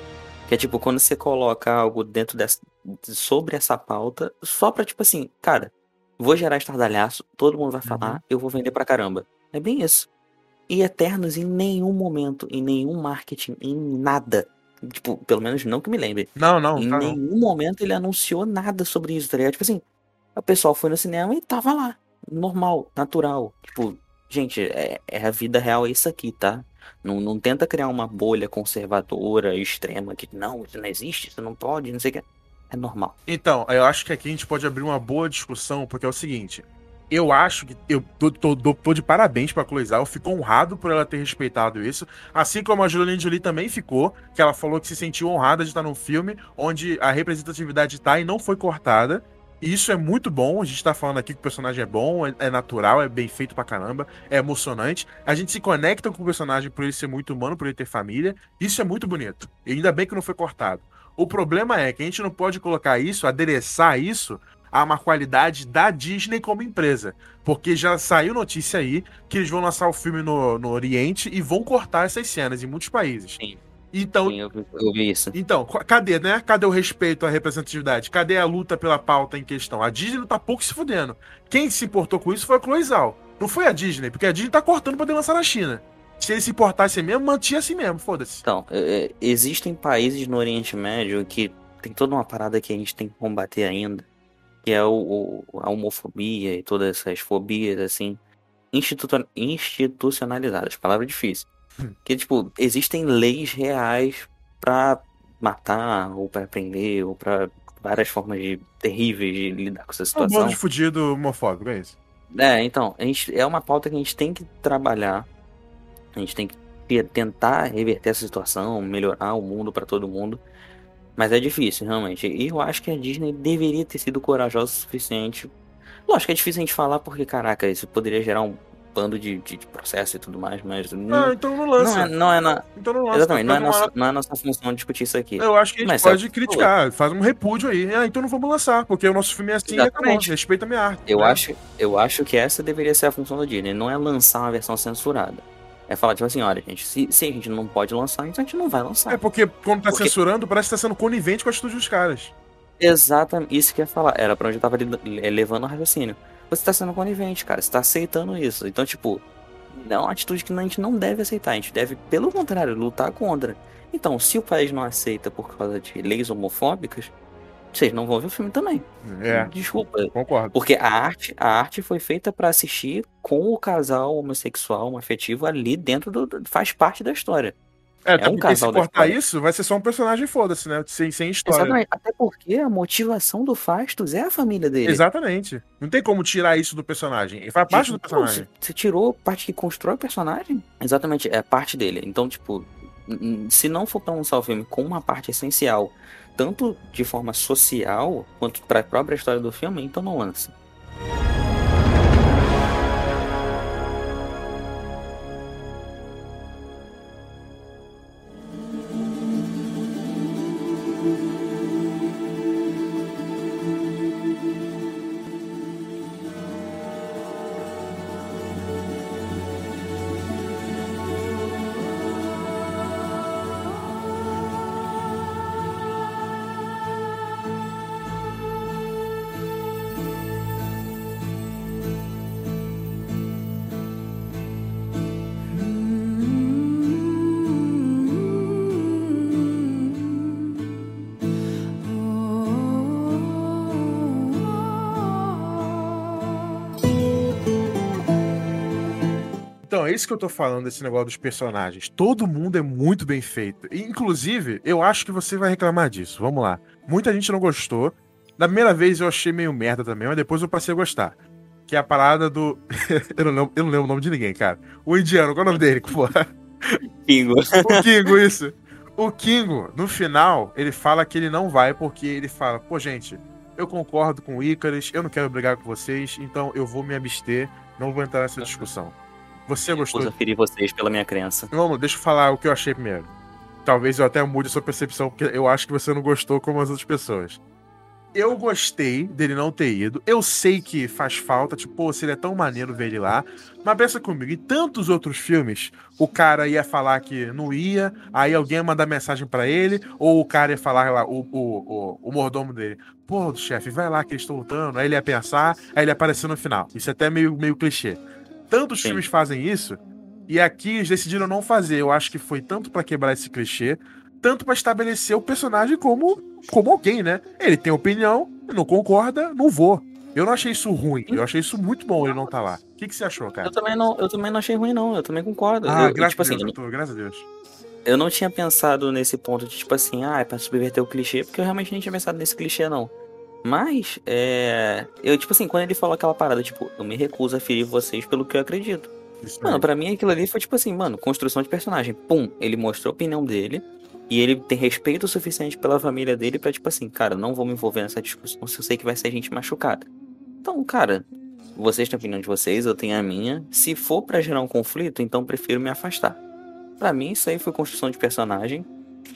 Que é tipo, quando você coloca algo dentro dessa. sobre essa pauta, só pra, tipo assim, cara, vou gerar estardalhaço, todo mundo vai falar, uhum. eu vou vender pra caramba. É bem isso. E Eternos em nenhum momento, em nenhum marketing, em nada. Tipo, pelo menos não que me lembre. Não, não. Em tá nenhum não. momento ele anunciou nada sobre isso, tá ligado? Tipo assim, o pessoal foi no cinema e tava lá. Normal, natural. Tipo, gente, é, é a vida real é isso aqui, tá? Não, não tenta criar uma bolha conservadora, extrema, que não, isso não existe, isso não pode, não sei o que. É normal. Então, eu acho que aqui a gente pode abrir uma boa discussão, porque é o seguinte. Eu acho que eu tô, tô, tô, tô de parabéns pra Cloizal, eu fico honrado por ela ter respeitado isso. Assim como a Juliana Jolie também ficou, que ela falou que se sentiu honrada de estar num filme onde a representatividade tá e não foi cortada. Isso é muito bom. A gente tá falando aqui que o personagem é bom, é, é, natural, é bem feito pra caramba, é emocionante. A gente se conecta com o personagem por ele ser muito humano, por ele ter família. Isso é muito bonito. E ainda bem que não foi cortado. O problema é que a gente não pode colocar isso, adereçar isso a uma qualidade da Disney como empresa. Porque já saiu notícia aí que eles vão lançar o filme no, no Oriente e vão cortar essas cenas em muitos países. Sim. Então, Sim, eu, eu vi isso. então, cadê, né? Cadê o respeito à representatividade? Cadê a luta pela pauta em questão? A Disney não tá pouco se fudendo. Quem se importou com isso foi a Cloizal. Não foi a Disney, porque a Disney tá cortando pra lançar na China. Se eles se importassem mesmo, mantinha assim mesmo, foda-se. Então, é, é, existem países no Oriente Médio que tem toda uma parada que a gente tem que combater ainda, que é o, o- a homofobia e todas essas fobias, assim, institucionalizadas, palavra difícil. Que, tipo, existem leis reais pra matar, ou pra prender, ou pra várias formas de terríveis de lidar com essa É um situação. bando de fudido homofóbico, é isso. É, então, a gente, é uma pauta que a gente tem que trabalhar. A gente tem que te- tentar reverter essa situação, melhorar o mundo pra todo mundo. Mas é difícil, realmente. E eu acho que a Disney deveria ter sido corajosa o suficiente. Lógico que é difícil a gente falar porque, caraca, isso poderia gerar um bando de, de, de processo e tudo mais, mas Ah, não, então não não, lança. é, não é na. Então não lança. Exatamente, não é, nossa, não é nossa função discutir isso aqui. Eu acho que a gente Mas, pode sabe, criticar, faz um repúdio aí. Ah, então não vamos lançar, porque o nosso filme é assim e acabou. Exatamente. Respeita a minha arte. Eu né? acho, eu acho que essa deveria ser a função da Disney, não é lançar uma versão censurada. É falar, tipo assim, olha, gente, se, se a gente não pode lançar, então a gente não vai lançar. É porque quando tá Porque- censurando, parece que tá sendo conivente com a atitude dos caras. Exatamente, isso que eu ia falar. Era pra onde eu tava eh, levando o raciocínio. Você tá sendo conivente, cara. Você tá aceitando isso. Então, tipo, é uma atitude que a gente não deve aceitar. A gente deve, pelo contrário, lutar contra. Então, se o país não aceita por causa de leis homofóbicas, vocês não vão ver o filme também. É, Desculpa. concordo. Porque a arte, a arte foi feita pra assistir com o casal homossexual, afetivo ali dentro do- faz parte da história. É, até um porque casal se cortar isso, vai ser só um personagem foda-se, né? Sem, sem história. Exatamente. Até porque a motivação do Fastos é a família dele. Exatamente. Não tem como tirar isso do personagem. Ele faz parte do Tipo, personagem. Você, você tirou parte que constrói o personagem? Exatamente, é parte dele. Então, tipo, se não for pra lançar o filme com uma parte essencial, tanto de forma social quanto pra própria história do filme, então não lança. Isso que eu tô falando desse negócio dos personagens. Todo mundo é muito bem feito. E, Inclusive, eu acho que você vai reclamar disso. Vamos lá. Muita gente não gostou. Da primeira vez eu achei meio merda também, mas depois eu passei a gostar. Que é a parada do. eu, não lembro, eu não lembro o nome de ninguém, cara. O indiano, qual é o nome dele? Porra. Kingo. O Kingo, isso. O Kingo, no final, ele fala que ele não vai porque ele fala: pô, gente, eu concordo com o Icarus, eu não quero brigar com vocês, então eu vou me abster, não vou entrar nessa discussão. Você gostou? Recuso ferir vocês pela minha crença. Vamos, deixa eu falar o que eu achei primeiro. Talvez eu até mude a sua percepção, porque eu acho que você não gostou como as outras pessoas. Eu gostei dele não ter ido. Eu sei que faz falta, tipo, pô, seria tão maneiro ver ele lá. Mas pensa comigo, em tantos outros filmes, o cara ia falar que não ia, aí alguém ia mandar mensagem pra ele, ou o cara ia falar lá, o, o, o, o mordomo dele, pô, chefe, vai lá que eles estão lutando. Aí ele ia pensar, aí ele ia aparecer no final. Isso é até meio, meio clichê. Tantos Sim. filmes fazem isso E aqui eles decidiram não fazer. Eu acho que foi tanto para quebrar esse clichê, tanto para estabelecer o personagem como, como alguém, né? Ele tem opinião, não concorda, não vou. Eu não achei isso ruim, eu achei isso muito bom ele não tá lá. O que, que você achou, cara? Eu também não, eu também não achei ruim, não. Eu também concordo. Ah, eu, graças, tipo a Deus, assim, doutor, graças a Deus. Eu não tinha pensado nesse ponto de, tipo assim, ah, é pra subverter o clichê, porque eu realmente nem tinha pensado nesse clichê, não. Mas, é. Eu, tipo assim, quando ele falou aquela parada, tipo, eu me recuso a ferir vocês pelo que eu acredito. Isso Mano, pra mim aquilo ali foi tipo assim, mano, construção de personagem. Pum, ele mostrou a opinião dele. E ele tem respeito o suficiente pela família dele pra, tipo assim, cara, não vou me envolver nessa discussão se eu sei que vai ser gente machucada. Então, cara, vocês têm a opinião de vocês, eu tenho a minha. Se for pra gerar um conflito, então prefiro me afastar. Pra mim, isso aí foi construção de personagem.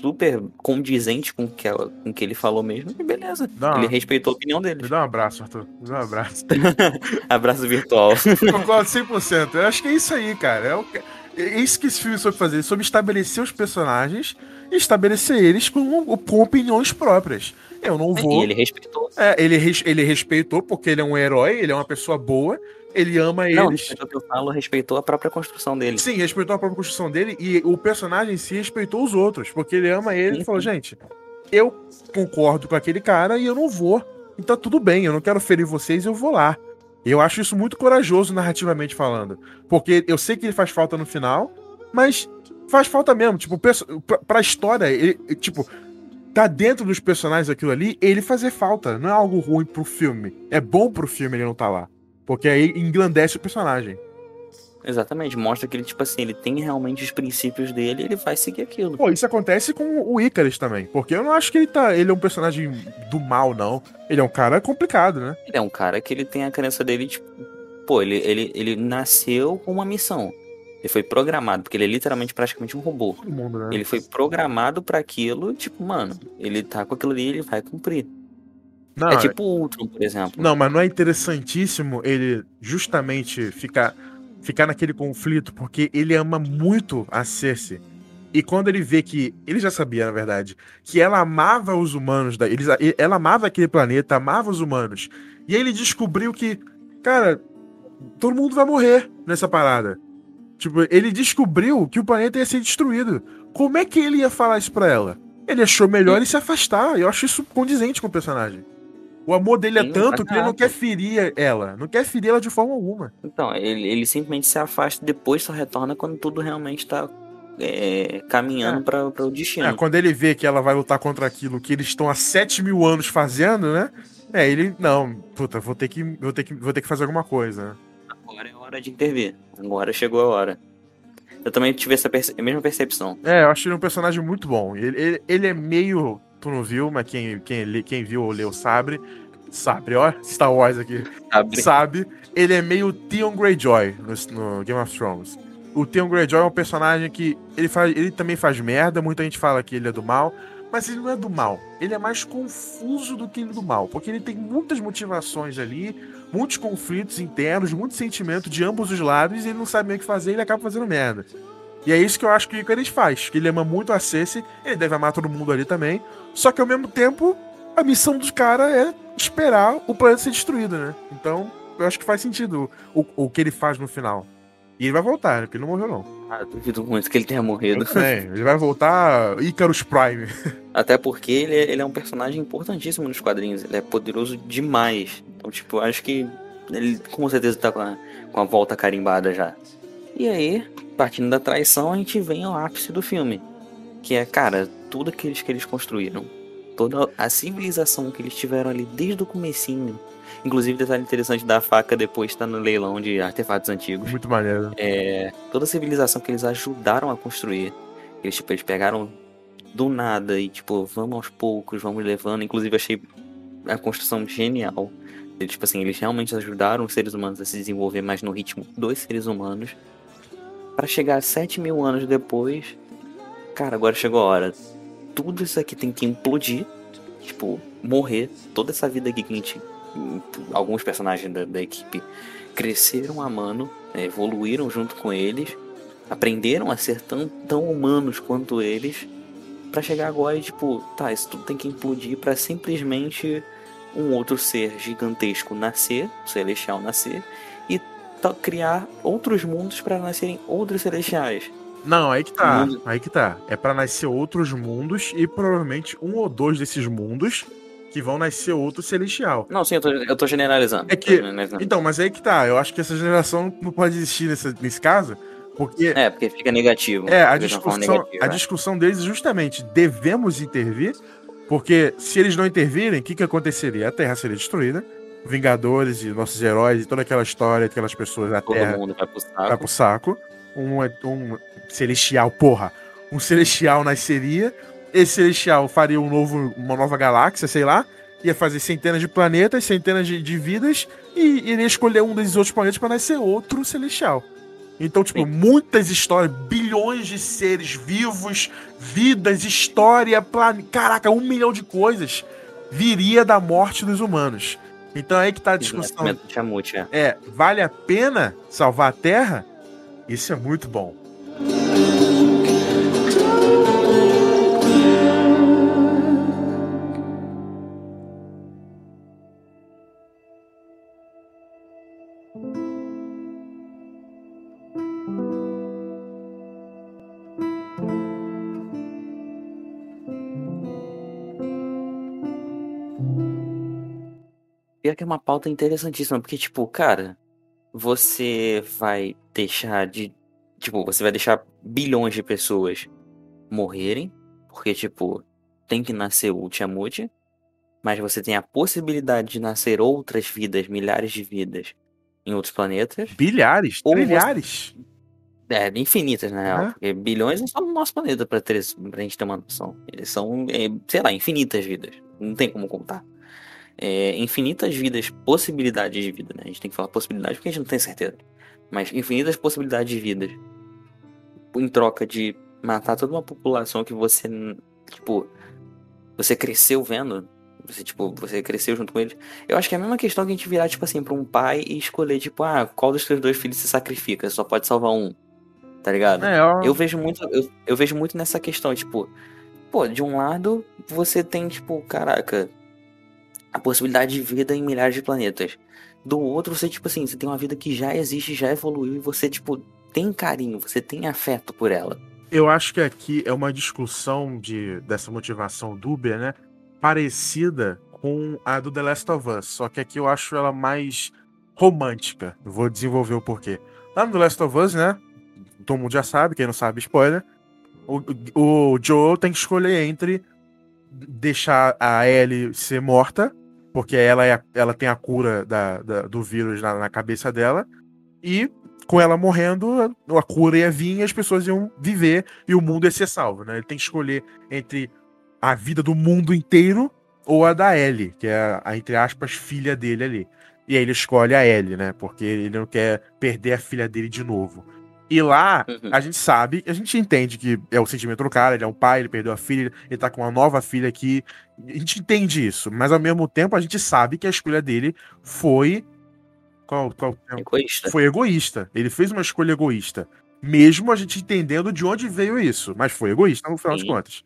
Super condizente com o que, ela- com que ele falou mesmo. E beleza. Ele respeitou a opinião Me dele. dá um abraço, Arthur. Me dá um abraço. Abraço virtual. Concordo 100%. Eu acho que é isso aí, cara. É, o que- é isso que esse filme soube fazer. Soube estabelecer os personagens e estabelecer eles com, com opiniões próprias. Eu não vou. E ele respeitou. É, ele, res- ele respeitou porque ele é um herói, ele é uma pessoa boa, ele ama Não, eles. respeitou o que eu falo, respeitou a própria construção dele. Sim, respeitou a própria construção dele e o personagem em si respeitou os outros, porque ele ama ele Sim, e falou, sim. gente, eu concordo com aquele cara e eu não vou. Então tudo bem, eu não quero ferir vocês, eu vou lá. Eu acho isso muito corajoso narrativamente falando, porque eu sei que ele faz falta no final, mas faz falta mesmo, tipo, pra, pra história, ele, tipo, tá dentro dos personagens aquilo ali, ele fazer falta, não é algo ruim pro filme. É bom pro filme ele não tá lá, porque aí engrandece o personagem. Exatamente, mostra que ele, tipo assim, ele tem realmente os princípios dele e ele vai seguir aquilo. Pô, isso acontece com o Icarus também. Porque eu não acho que ele tá. Ele é um personagem do mal, não. Ele é um cara complicado, né? Ele é um cara que ele tem a crença dele, tipo, pô, ele, ele, ele nasceu com uma missão. Ele foi programado, porque ele é literalmente praticamente um robô. Mundo, né? Ele foi programado pra aquilo, tipo, mano, ele tá com aquilo ali, ele vai cumprir. Não, é tipo o Ultron, por exemplo. não, mas não é interessantíssimo ele justamente ficar, ficar naquele conflito, porque ele ama muito a Cersei. E quando ele vê que. Ele já sabia, na verdade, que ela amava os humanos, da, eles, ela amava aquele planeta, amava os humanos. E aí ele descobriu que, cara, todo mundo vai morrer nessa parada. Tipo, ele descobriu que o planeta ia ser destruído. Como é que ele ia falar isso pra ela? Ele achou melhor ele se afastar. Eu acho isso condizente com o personagem. O amor dele é Sim, tanto que ele não quer ferir ela. Não quer ferir ela de forma alguma. Então, ele, ele simplesmente se afasta e depois só retorna quando tudo realmente tá é, caminhando É. pra, pra o destino. É, quando ele vê que ela vai lutar contra aquilo que eles estão há 7 mil anos fazendo, né? É, ele. Não, puta, vou ter que, vou ter que, vou ter que fazer alguma coisa. Agora é hora de intervir. Agora chegou a hora. Eu também tive essa perce- a mesma percepção. É, eu acho ele um personagem muito bom. Ele, ele, ele é meio. Tu não viu, mas quem, quem, quem viu ou leu sabe. Sabe, ó, Star Wars aqui. Sabe? sabe, ele é meio Theon Greyjoy no, no Game of Thrones. O Theon Greyjoy é um personagem que ele, faz, ele também faz merda, muita gente fala que ele é do mal, mas ele não é do mal. Ele é mais confuso do que ele é do mal, porque ele tem muitas motivações ali, muitos conflitos internos, muito sentimento de ambos os lados, e ele não sabe meio o que fazer e ele acaba fazendo merda. E é isso que eu acho que o Icarus faz, que ele ama muito a Cersei, ele deve amar todo mundo ali também, só que ao mesmo tempo, a missão dos caras é esperar o planeta ser destruído, né? Então, eu acho que faz sentido o, o que ele faz no final. E ele vai voltar, né? Porque ele não morreu, não. Ah, duvido muito que ele tenha morrido. É, ele vai voltar Icarus Prime. Até porque ele é, ele é um personagem importantíssimo nos quadrinhos. Ele é poderoso demais. Então, tipo, eu acho que ele com certeza tá com a, com a volta carimbada já. E aí, partindo da traição, a gente vem ao ápice do filme. Que é, cara, tudo aqueles que eles construíram. Toda a civilização que eles tiveram ali desde o comecinho. Inclusive, detalhe interessante da faca depois tá no leilão de artefatos antigos. Muito maneiro. É, toda a civilização que eles ajudaram a construir. Eles, tipo, eles pegaram do nada e, tipo, vamos aos poucos, vamos levando. Inclusive, achei a construção genial. Eles, tipo assim, eles realmente ajudaram os seres humanos a se desenvolver mais no ritmo dos seres humanos. Para chegar 7 mil anos depois, cara, agora chegou a hora. Tudo isso aqui tem que implodir, tipo, morrer. Toda essa vida aqui que a gente. Alguns personagens da, da equipe cresceram amando, é, evoluíram junto com eles, aprenderam a ser tão, tão humanos quanto eles, para chegar agora e tipo, tá, isso tudo tem que implodir para simplesmente um outro ser gigantesco nascer, o celestial nascer, criar outros mundos para nascerem outros celestiais. Não, aí que tá. Mundo... Aí que tá. É para nascer outros mundos e provavelmente um ou dois desses mundos que vão nascer outro celestial. Não, sim, eu tô, eu tô generalizando. É que. Generalizando. Então, mas aí que tá. Eu acho que essa geração não pode existir nesse, nesse caso. Porque, é, porque fica negativo. É, a discussão, negativa, a é. discussão deles é justamente devemos intervir, porque se eles não intervirem, o que, que aconteceria? A Terra seria destruída, Vingadores e nossos heróis e toda aquela história, aquelas pessoas da Todo Terra. Todo mundo vai pro saco. Vai pro saco. Um, um celestial, porra. Um celestial nasceria. Esse celestial faria um novo, uma nova galáxia, sei lá. Ia fazer centenas de planetas, centenas de, de vidas. E iria escolher um desses outros planetas para nascer outro celestial. Então, tipo, Sim. muitas histórias, bilhões de seres vivos, vidas, história, plan... caraca, um milhão de coisas viria da morte dos humanos. Então é aí que tá a discussão. É. é, vale a pena salvar a Terra? Isso é muito bom. Uma pauta interessantíssima, porque, tipo, cara, você vai deixar de. Tipo, você vai deixar bilhões de pessoas morrerem, porque, tipo, tem que nascer o Tiamut, mas você tem a possibilidade de nascer outras vidas, milhares de vidas em outros planetas. Bilhares? Trilhares? Você... É, infinitas, na real. É. Porque bilhões não são no nosso planeta, pra, ter, pra gente ter uma noção. Eles são, é, sei lá, infinitas vidas. Não tem como contar é, infinitas vidas, possibilidades de vida, né? A gente tem que falar possibilidade porque a gente não tem certeza. Mas infinitas possibilidades de vidas. Em troca de matar toda uma população que você, tipo, você cresceu vendo. Você, tipo, você cresceu junto com eles. Eu acho que é a mesma questão que a gente virar, tipo assim, pra um pai e escolher, tipo, ah, qual dos teus dois filhos se sacrifica? Só pode salvar um. Tá ligado? É, eu... eu... vejo muito, eu, eu vejo muito nessa questão, tipo, pô, de um lado você tem, tipo, caraca, a possibilidade de vida em milhares de planetas. Do outro, você, tipo assim, você tem uma vida que já existe, já evoluiu, e você, tipo, tem carinho, você tem afeto por ela. Eu acho que aqui é uma discussão de, dessa motivação dúbia, né? Parecida com a do The Last of Us. Só que aqui eu acho ela mais romântica. Vou desenvolver o porquê. Lá no The Last of Us, né? Todo mundo já sabe, quem não sabe, spoiler. O, o Joel tem que escolher entre deixar a Ellie ser morta porque ela, é, ela tem a cura da, da do vírus na, na, cabeça dela, e com ela morrendo, a cura ia vir e as pessoas iam viver e o mundo ia ser salvo, né? Ele tem que escolher entre a vida do mundo inteiro ou a da Ellie, que é a, entre aspas, filha dele ali. E aí ele escolhe a Ellie, né? Porque ele não quer perder a filha dele de novo. E lá, uhum. a gente sabe, a gente entende que é o sentimento do cara, ele é um pai, ele perdeu a filha, ele tá com uma nova filha aqui. A gente entende isso, mas ao mesmo tempo a gente sabe que a escolha dele foi. Qual, qual egoísta. Foi egoísta. Ele fez uma escolha egoísta. Mesmo a gente entendendo de onde veio isso. Mas foi egoísta no final Sim. das contas.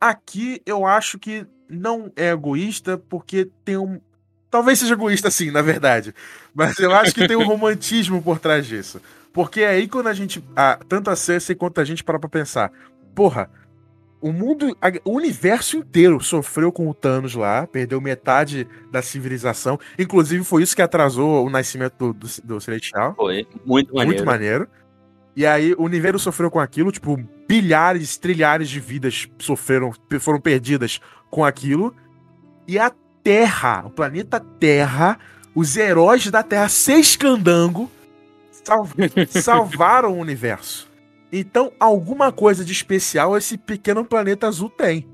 Aqui eu acho que não é egoísta porque tem um. Talvez seja egoísta sim, na verdade. Mas eu acho que tem um romantismo por trás disso. Porque é aí quando a gente. A, tanto a Cersei quanto a gente para pra pensar. Porra, o mundo. A, o universo inteiro sofreu com o Thanos lá, perdeu metade da civilização. Inclusive, foi isso que atrasou o nascimento do, do, do Celestial. Foi, muito maneiro. Muito maneiro. E aí o universo sofreu com aquilo, tipo, bilhares, trilhares de vidas sofreram, foram perdidas com aquilo. E a Terra, o planeta Terra, os heróis da Terra, seis candango, sal salvaram o universo. Então, alguma coisa de especial esse pequeno planeta azul tem.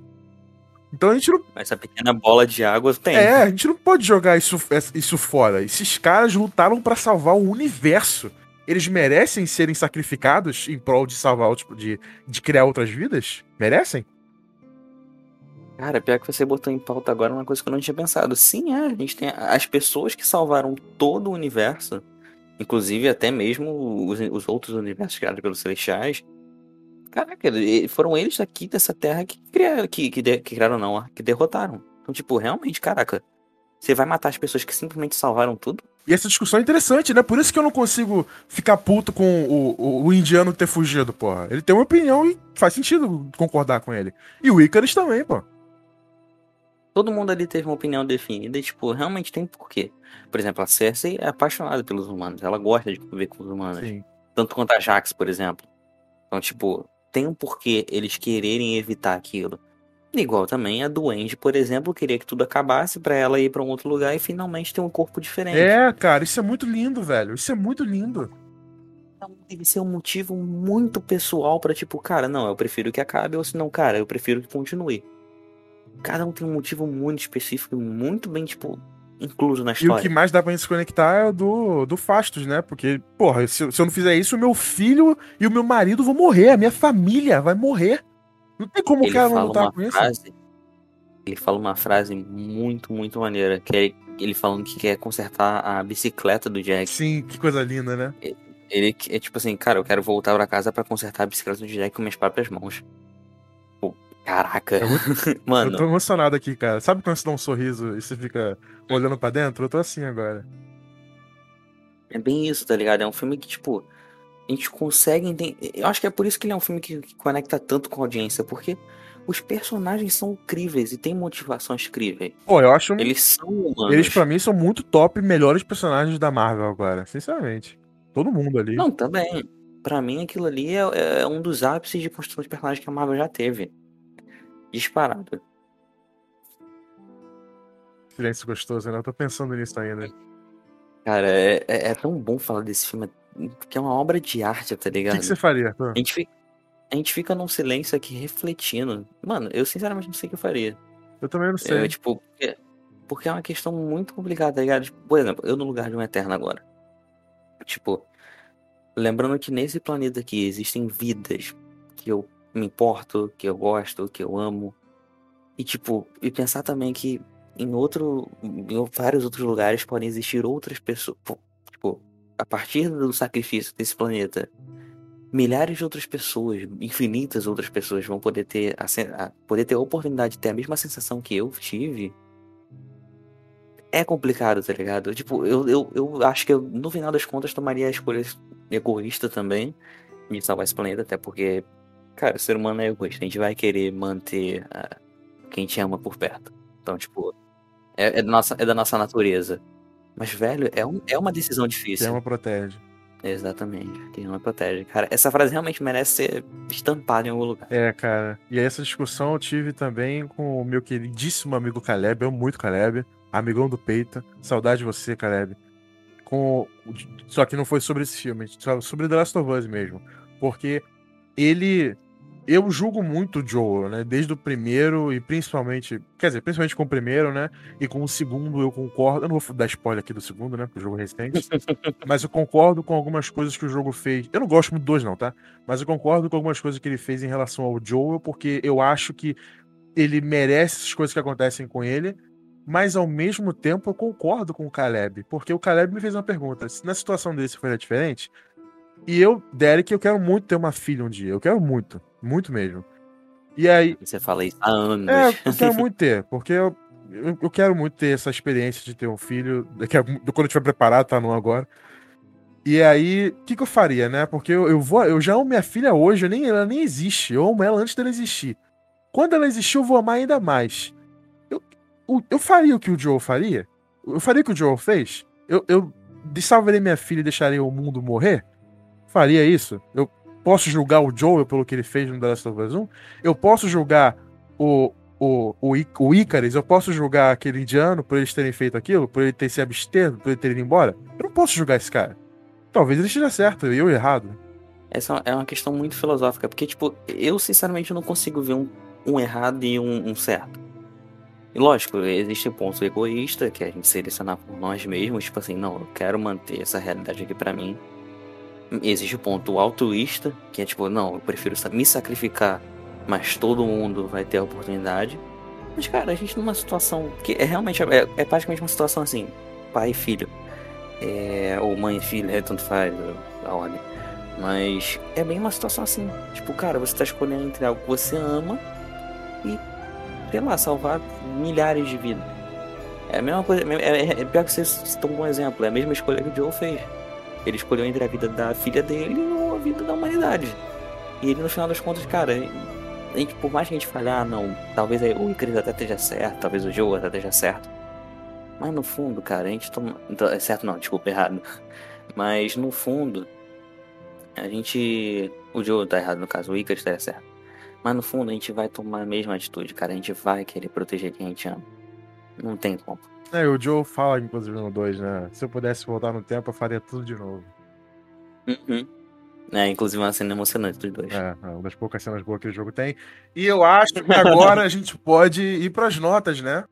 Então a gente não. Essa pequena bola de água tem. É, a gente não pode jogar isso, isso fora. Esses caras lutaram para salvar o universo. Eles merecem serem sacrificados em prol de salvar, tipo, de, de criar outras vidas? Merecem? Cara, pior que você botou em pauta agora uma coisa que eu não tinha pensado. Sim, é, a gente tem as pessoas que salvaram todo o universo Inclusive, até mesmo os, os outros universos criados pelos Celestiais. Caraca, foram eles aqui dessa terra que criaram, que, que, de, que criaram não, que derrotaram. Então, tipo, realmente, caraca, você vai matar as pessoas que simplesmente salvaram tudo? E essa discussão é interessante, né? Por isso que eu não consigo ficar puto com o, o, o, indiano ter fugido, porra. Ele tem uma opinião e faz sentido concordar com ele. E o Icarus também, pô. Todo mundo ali teve uma opinião definida e, tipo, realmente tem porquê. Por exemplo, a Cersei é apaixonada pelos humanos. Ela gosta de conviver com os humanos. Sim. Tanto quanto a Jax, por exemplo. Então, tipo, tem um porquê eles quererem evitar aquilo. Igual também a Duende, por exemplo, queria que tudo acabasse para ela ir para um outro lugar e finalmente ter um corpo diferente. É, cara, isso é muito lindo, velho. Isso é muito lindo. Então, deve ser um motivo muito pessoal para tipo, cara, não, eu prefiro que acabe, ou se não, cara, eu prefiro que continue. Cada um tem um motivo muito específico e muito bem, tipo, incluso na história. E o que mais dá pra gente se conectar é o do, do Fastos, né? Porque, porra, se, se eu não fizer isso, o meu filho e o meu marido vão morrer, a minha família vai morrer. Não tem como ele o cara não lutar com frase, isso. Ele fala uma frase muito, muito maneira, que é ele falando que quer consertar a bicicleta do Jack. Sim, que coisa linda, né? Ele é tipo assim, cara, eu quero voltar pra casa para consertar a bicicleta do Jack com minhas próprias mãos. Caraca. Mano. Eu tô emocionado aqui, cara. Sabe quando você dá um sorriso e você fica olhando para dentro? Eu tô assim agora. É bem isso, tá ligado? É um filme que, tipo, a gente consegue entender. Eu acho que é por isso que ele é um filme que, que conecta tanto com a audiência, porque os personagens são incríveis e têm motivações incríveis. Pô, eu acho. Eles são humanos. Eles, pra mim, são muito top, melhores personagens da Marvel agora, sinceramente. Todo mundo ali. Não, também. Pra mim, aquilo ali é, é um dos ápices de construção de personagens que a Marvel já teve. Disparado. Silêncio gostoso, né? Eu tô pensando nisso ainda. Cara, é, é, é tão bom falar desse filme que é uma obra de arte, tá ligado? O que, você faria? A gente, fica, a gente fica num silêncio aqui refletindo. Mano, eu sinceramente não sei o que eu faria. Eu também não sei. Eu, tipo, porque, porque é uma questão muito complicada, tá ligado? Tipo, por exemplo, eu no lugar de um Eterno agora. Tipo, lembrando que nesse planeta aqui existem vidas que eu me importo, que eu gosto, que eu amo. E tipo, e pensar também que em outro, em vários outros lugares podem existir outras pessoas, tipo, a partir do sacrifício desse planeta, milhares de outras pessoas, infinitas outras pessoas vão poder ter a, a, poder ter a oportunidade de ter a mesma sensação que eu tive. É complicado, tá ligado? Tipo, eu, eu, eu acho que eu, no final das contas, tomaria a escolha egoísta também de salvar esse planeta, até porque, cara, o ser humano é egoísta. A gente vai querer manter a, quem te ama por perto. Então, tipo, é, é, da, nossa, é da nossa natureza. Mas, velho, é, um, é uma decisão difícil. Quem ama protege. Exatamente. Quem ama protege. Cara, essa frase realmente merece ser estampada em algum lugar. É, cara. E essa discussão eu tive também com o meu queridíssimo amigo Caleb. Eu amo muito Caleb. Amigão do peito. Saudade de você, Caleb. Com... Só que não foi sobre esse filme, sobre The Last of Us mesmo. Porque ele eu julgo muito o Joel, né? Desde o primeiro e principalmente. Quer dizer, principalmente com o primeiro, né? E com o segundo eu concordo. Eu não vou dar spoiler aqui do segundo, né? Porque o jogo é recente. mas eu concordo com algumas coisas que o jogo fez. Eu não gosto muito dos, não, tá? Mas eu concordo com algumas coisas que ele fez em relação ao Joel, porque eu acho que ele merece essas coisas que acontecem com ele. Mas ao mesmo tempo eu concordo com o Caleb. Porque o Caleb me fez uma pergunta: se na situação desse foi diferente, e eu, Derek, eu quero muito ter uma filha um dia. Eu quero muito. Muito mesmo. E aí. Você fala isso há anos. É, eu quero muito ter, porque eu, eu, eu, quero muito ter essa experiência de ter um filho. Daqui a, quando eu estiver preparado, tá não agora. E aí, o que, que eu faria, né? Porque eu, eu vou. Eu já amo minha filha hoje, nem, ela nem existe. Eu amo ela antes dela existir. Quando ela existir, eu vou amar ainda mais. Eu, eu, eu faria o que o Joe faria? Eu faria o que o Joe fez? Eu, eu salvaria minha filha e deixaria o mundo morrer? Faria isso? Eu posso julgar o Joel pelo que ele fez no The Last of Us 1? Eu posso julgar o, o, o, o Icarus? Eu posso julgar aquele indiano por eles terem feito aquilo? Por ele ter se abstido? Por ele ter ido embora? Eu não posso julgar esse cara. Talvez ele esteja certo e eu errado. Essa é uma questão muito filosófica, porque, tipo, eu sinceramente não consigo ver um, um errado e um, um certo. E lógico, existe ponto egoísta, que é a gente selecionar por nós mesmos, tipo assim, não, eu quero manter essa realidade aqui para mim existe o ponto altruísta, que é tipo, não, eu prefiro me sacrificar, mas todo mundo vai ter a oportunidade. Mas, cara, a gente numa situação que é realmente, é, é praticamente uma situação assim, pai e filho. É, ou mãe e filho, é, tanto faz a ordem. Mas é bem uma situação assim. Tipo, cara, você tá escolhendo entre algo que você ama e, sei lá, salvar milhares de vidas. É a mesma coisa. É, é, é pior que vocês citam um bom exemplo. É a mesma escolha que o Joe fez. Ele escolheu entre a vida da filha dele ou a vida da humanidade. E ele, no final das contas, cara, a gente, por mais que a gente falhar, ah, não, talvez o Icarus até esteja certo, talvez o Joe até esteja certo. Mas no fundo, cara, a gente toma. Então, é certo não, desculpa, errado. Mas no fundo, a gente. O Joe tá errado no caso, o Icarus estaria certo. Mas no fundo a gente vai tomar a mesma atitude, cara. A gente vai querer proteger quem a gente ama. Não tem como. É, o Joe fala, inclusive, no 2, né? Se eu pudesse voltar no tempo, eu faria tudo de novo. Uhum. É, inclusive uma cena emocionante dos dois. É, é, uma das poucas cenas boas que o jogo tem. E eu acho que agora a gente pode ir pras notas, né?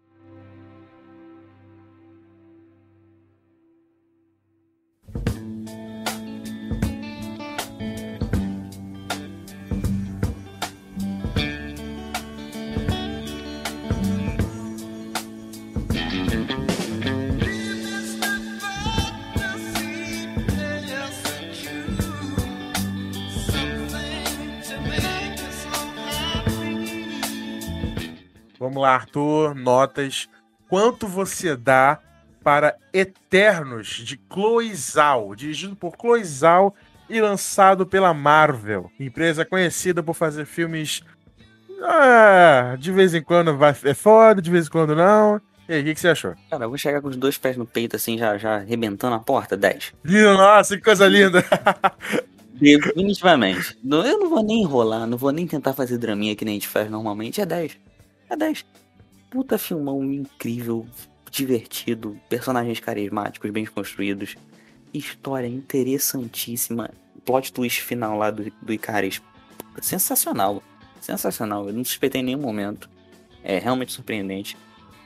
Vamos lá, Arthur, notas. Quanto você dá para Eternos de Chloe Zhao, dirigido por Chloe Zhao e lançado pela Marvel, empresa conhecida por fazer filmes ah, de vez em quando vai, é foda, de vez em quando não. E aí, o que, que, você achou? Cara, eu vou chegar com os dois pés no peito, assim, já, já arrebentando a porta, 10. Nossa, que coisa linda! Definitivamente. Eu não vou nem enrolar, não vou nem tentar fazer draminha que nem a gente faz normalmente, é 10. É 10. Puta filmão incrível, divertido, personagens carismáticos, bem construídos, história interessantíssima, plot twist final lá do, do Icaris. Sensacional. Sensacional. Eu não suspeitei em nenhum momento. É realmente surpreendente.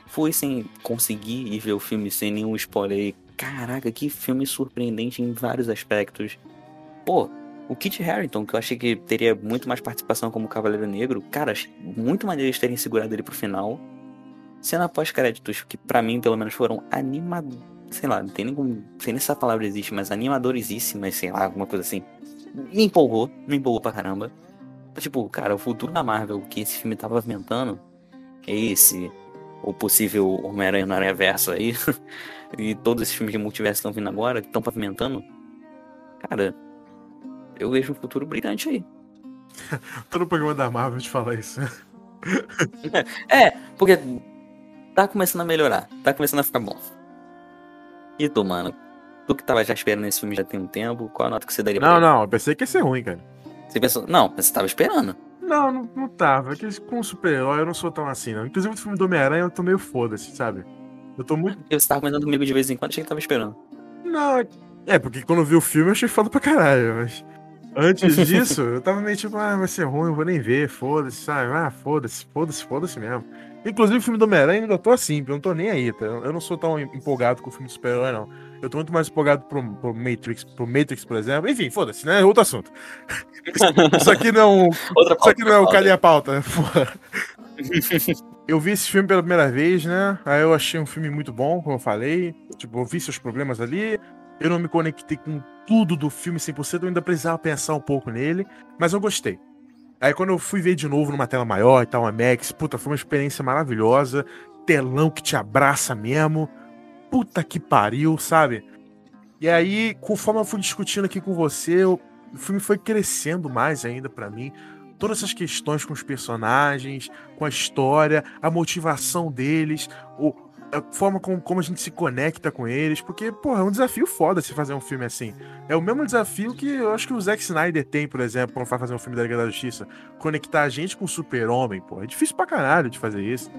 Fui sem conseguir ir ver o filme sem nenhum spoiler. Caraca, que filme surpreendente em vários aspectos. Pô, o Kit Harington, que eu achei que teria muito mais participação como Cavaleiro Negro, cara, muito maneiro eles terem segurado ele pro final. Cena pós-créditos, que para mim, pelo menos, foram animados. Sei lá, não tem como. Sei nem se essa palavra existe, mas animadoríssimas, sei lá, alguma coisa assim. Me empolgou, me empolgou pra caramba. Tipo, cara, o futuro da Marvel que esse filme tava é esse. O possível Homem-Aranha no Aranha Verso aí. e todos esses filmes de multiverso estão vindo agora, que estão pavimentando. Cara, eu vejo um futuro brilhante aí. Todo programa da Marvel te fala isso. é, porque tá começando a melhorar, tá começando a ficar bom. E tu, mano? Tu que tava já esperando esse filme já tem um tempo, qual a nota que você daria não, Não, eu pensei que ia ser ruim, cara. Você pensou. Não, você tava esperando. Não, não, não tava. Que com super-herói eu não sou tão assim, não. Inclusive o filme do Homem-Aranha eu tô meio foda-se, sabe? Eu tô muito. Porque você tava comentando comigo de vez em quando, achei que tava esperando. Não, é, porque quando eu vi o filme eu achei foda pra caralho, mas. Antes disso, eu tava meio tipo, ah, vai ser ruim, eu vou nem ver, foda-se, sabe? Ah, foda-se, foda-se, foda-se mesmo. Inclusive o filme do Homem-Aranha ainda tô assim, eu não tô nem aí, tá? Eu não sou tão empolgado com o filme de super-herói, não. Eu tô muito mais empolgado pro, pro Matrix, pro Matrix, por exemplo. Enfim, foda-se, né? Outro assunto. Isso aqui não, é Outra isso aqui não é o Calinha Pauta. eu vi esse filme pela primeira vez, né? Aí eu achei um filme muito bom, como eu falei. Tipo, eu vi seus problemas ali. Eu não me conectei com tudo do filme 100%, eu ainda precisava pensar um pouco nele, mas eu gostei. Aí quando eu fui ver de novo numa tela maior e tal, uma Max, puta, foi uma experiência maravilhosa. Telão que te abraça mesmo. Puta que pariu, sabe? E aí, conforme eu fui discutindo aqui com você, o filme foi crescendo mais ainda para mim. Todas essas questões com os personagens, com a história, a motivação deles, o, a forma como, como a gente se conecta com eles, porque, porra, é um desafio foda se fazer um filme assim. É o mesmo desafio que eu acho que o Zack Snyder tem, por exemplo, quando vai fazer um filme da Liga da Justiça. Conectar a gente com o Super-Homem, pô. É difícil pra caralho de fazer isso.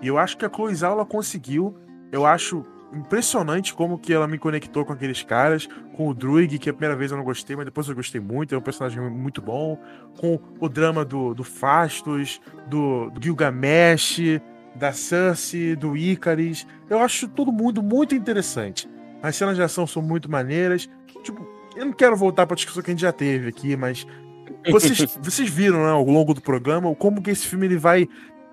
E eu acho que a Chloe Zhao, ela conseguiu. Eu acho impressionante como que ela me conectou com aqueles caras, com o Druig, que a primeira vez eu não gostei, mas depois eu gostei muito, é um personagem muito bom, com o drama do, do Fastos, do, do Gilgamesh, da Cersei, do Icaris. Eu acho todo mundo muito interessante. As cenas de ação são muito maneiras. Tipo, eu não quero voltar para a discussão que a gente já teve aqui, mas vocês, vocês viram né, ao longo do programa como que esse filme ele vai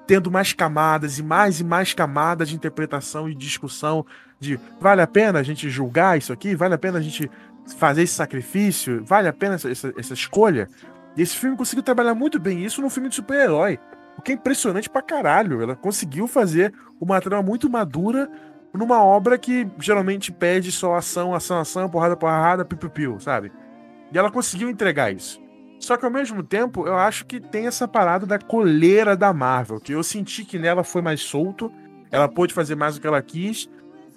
tendo mais camadas e mais e mais camadas de interpretação e discussão de vale a pena a gente julgar isso aqui? Vale a pena a gente fazer esse sacrifício? Vale a pena essa, essa, essa escolha? E esse filme conseguiu trabalhar muito bem isso num filme de super-herói. O que é impressionante pra caralho. Ela conseguiu fazer uma trama muito madura numa obra que geralmente pede só ação, ação, ação, porrada, porrada, piu-piu-piu, sabe? E ela conseguiu entregar isso. Só que ao mesmo tempo, eu acho que tem essa parada da coleira da Marvel, que eu senti que nela foi mais solto, ela pôde fazer mais o que ela quis,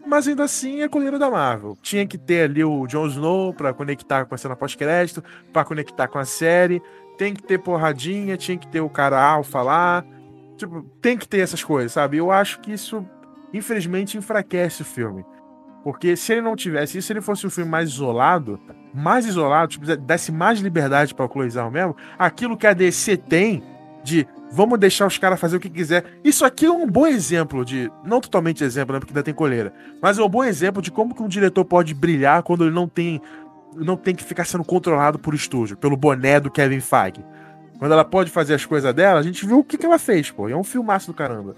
mas ainda assim é coleira da Marvel. Tinha que ter ali o Jon Snow para conectar com a cena pós-crédito, para conectar com a série, tem que ter porradinha, tinha que ter o cara alfa lá, tipo, tem que ter essas coisas, sabe? Eu acho que isso infelizmente enfraquece o filme. Porque se ele não tivesse isso, se ele fosse um filme mais isolado, mais isolado, tipo, desse mais liberdade para o Cloizão mesmo, aquilo que a DC tem de vamos deixar os caras fazer o que quiser. Isso aqui é um bom exemplo de, não totalmente exemplo, né, porque ainda tem coleira, mas é um bom exemplo de como que um diretor pode brilhar quando ele não tem não tem que ficar sendo controlado por estúdio, pelo boné do Kevin Feige. Quando ela pode fazer as coisas dela, a gente viu o que, que ela fez, pô. E é um filmaço do caramba.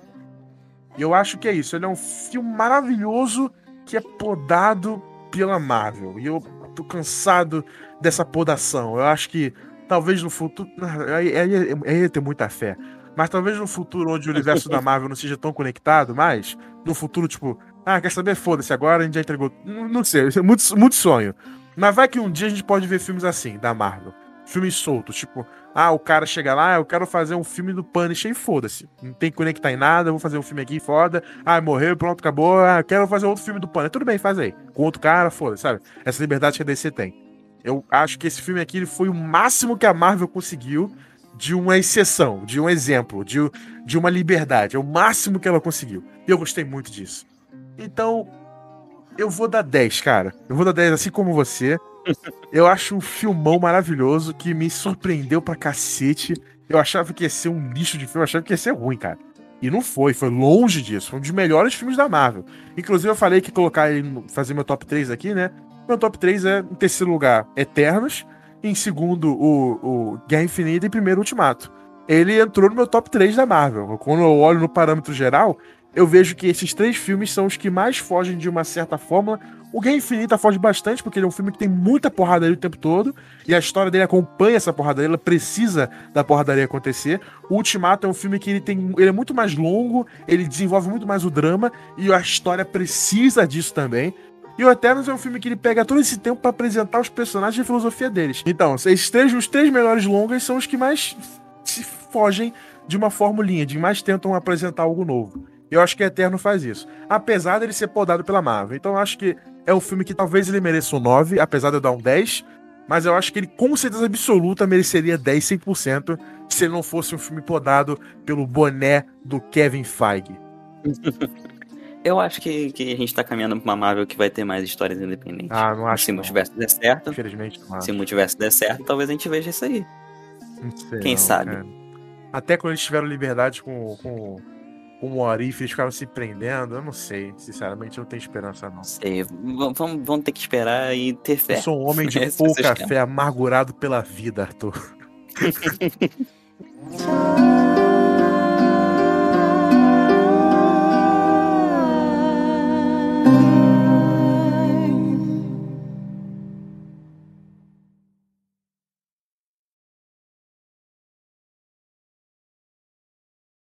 E eu acho que é isso. Ele é um filme maravilhoso que é podado pela Marvel. E eu tô cansado dessa podação. Eu acho que talvez no futuro. Aí, aí ia ter muita fé. Mas talvez no futuro onde o universo da Marvel não seja tão conectado mais, no futuro, tipo, ah, quer saber? Foda-se, agora a gente já entregou. Não, não sei, é muito, muito sonho. Mas vai que um dia a gente pode ver filmes assim, da Marvel. Filmes soltos, tipo, ah, o cara chega lá, eu quero fazer um filme do Punisher e foda-se. Não tem que conectar em nada, vou fazer um filme aqui, foda. Ah, morreu, pronto, acabou. Ah, quero fazer outro filme do Punisher. Tudo bem, faz aí. Com outro cara, foda-se, sabe? Essa liberdade que a DC tem. Eu acho que esse filme aqui ele foi o máximo que a Marvel conseguiu de uma exceção, de um exemplo, de, de uma liberdade. É o máximo que ela conseguiu. E eu gostei muito disso. Então, eu vou dar 10, cara. Eu vou dar 10, assim como você. Eu acho um filmão maravilhoso que me surpreendeu pra cacete. Eu achava que ia ser um lixo de filme, eu achava que ia ser ruim, cara. E não foi, foi longe disso. Foi um dos melhores filmes da Marvel. Inclusive, eu falei que colocar ele, fazer meu top 3 aqui, né? Meu top 3 é, em terceiro lugar, Eternos. Em segundo, o, o Guerra Infinita. E primeiro, Ultimato. Ele entrou no meu top 3 da Marvel. Quando eu olho no parâmetro geral, eu vejo que esses três filmes são os que mais fogem de uma certa fórmula o Guerra Infinita foge bastante, porque ele é um filme que tem muita porradaria o tempo todo, e a história dele acompanha essa porradaria, ela precisa da porradaria acontecer. O Ultimato é um filme que ele tem. Ele é muito mais longo, ele desenvolve muito mais o drama, e a história precisa disso também. E o Eternos é um filme que ele pega todo esse tempo para apresentar os personagens e a filosofia deles. Então, esses três, os três melhores longas são os que mais se fogem de uma formulinha, de mais tentam apresentar algo novo. Eu acho que Eterno faz isso. Apesar dele ser podado pela Marvel. Então eu acho que é um filme que talvez ele mereça um 9, apesar de eu dar um 10. Mas eu acho que ele, com certeza absoluta, mereceria 10, 100% se ele não fosse um filme podado pelo boné do Kevin Feige. Eu acho que, que a gente tá caminhando pra uma Marvel que vai ter mais histórias independentes. Ah, não acho Se o multiverso der certo. Infelizmente não acho. Se o multiverso der certo, talvez a gente veja isso aí. Sei Quem não, sabe? Até quando eles tiveram liberdade com, com, o Orif, eles ficaram se prendendo. Eu não sei. Sinceramente, eu não tenho esperança, não. Sei, vamos, vamos ter que esperar e ter fé. Eu sou um homem de É, pouca fé, amargurado pela vida, Arthur.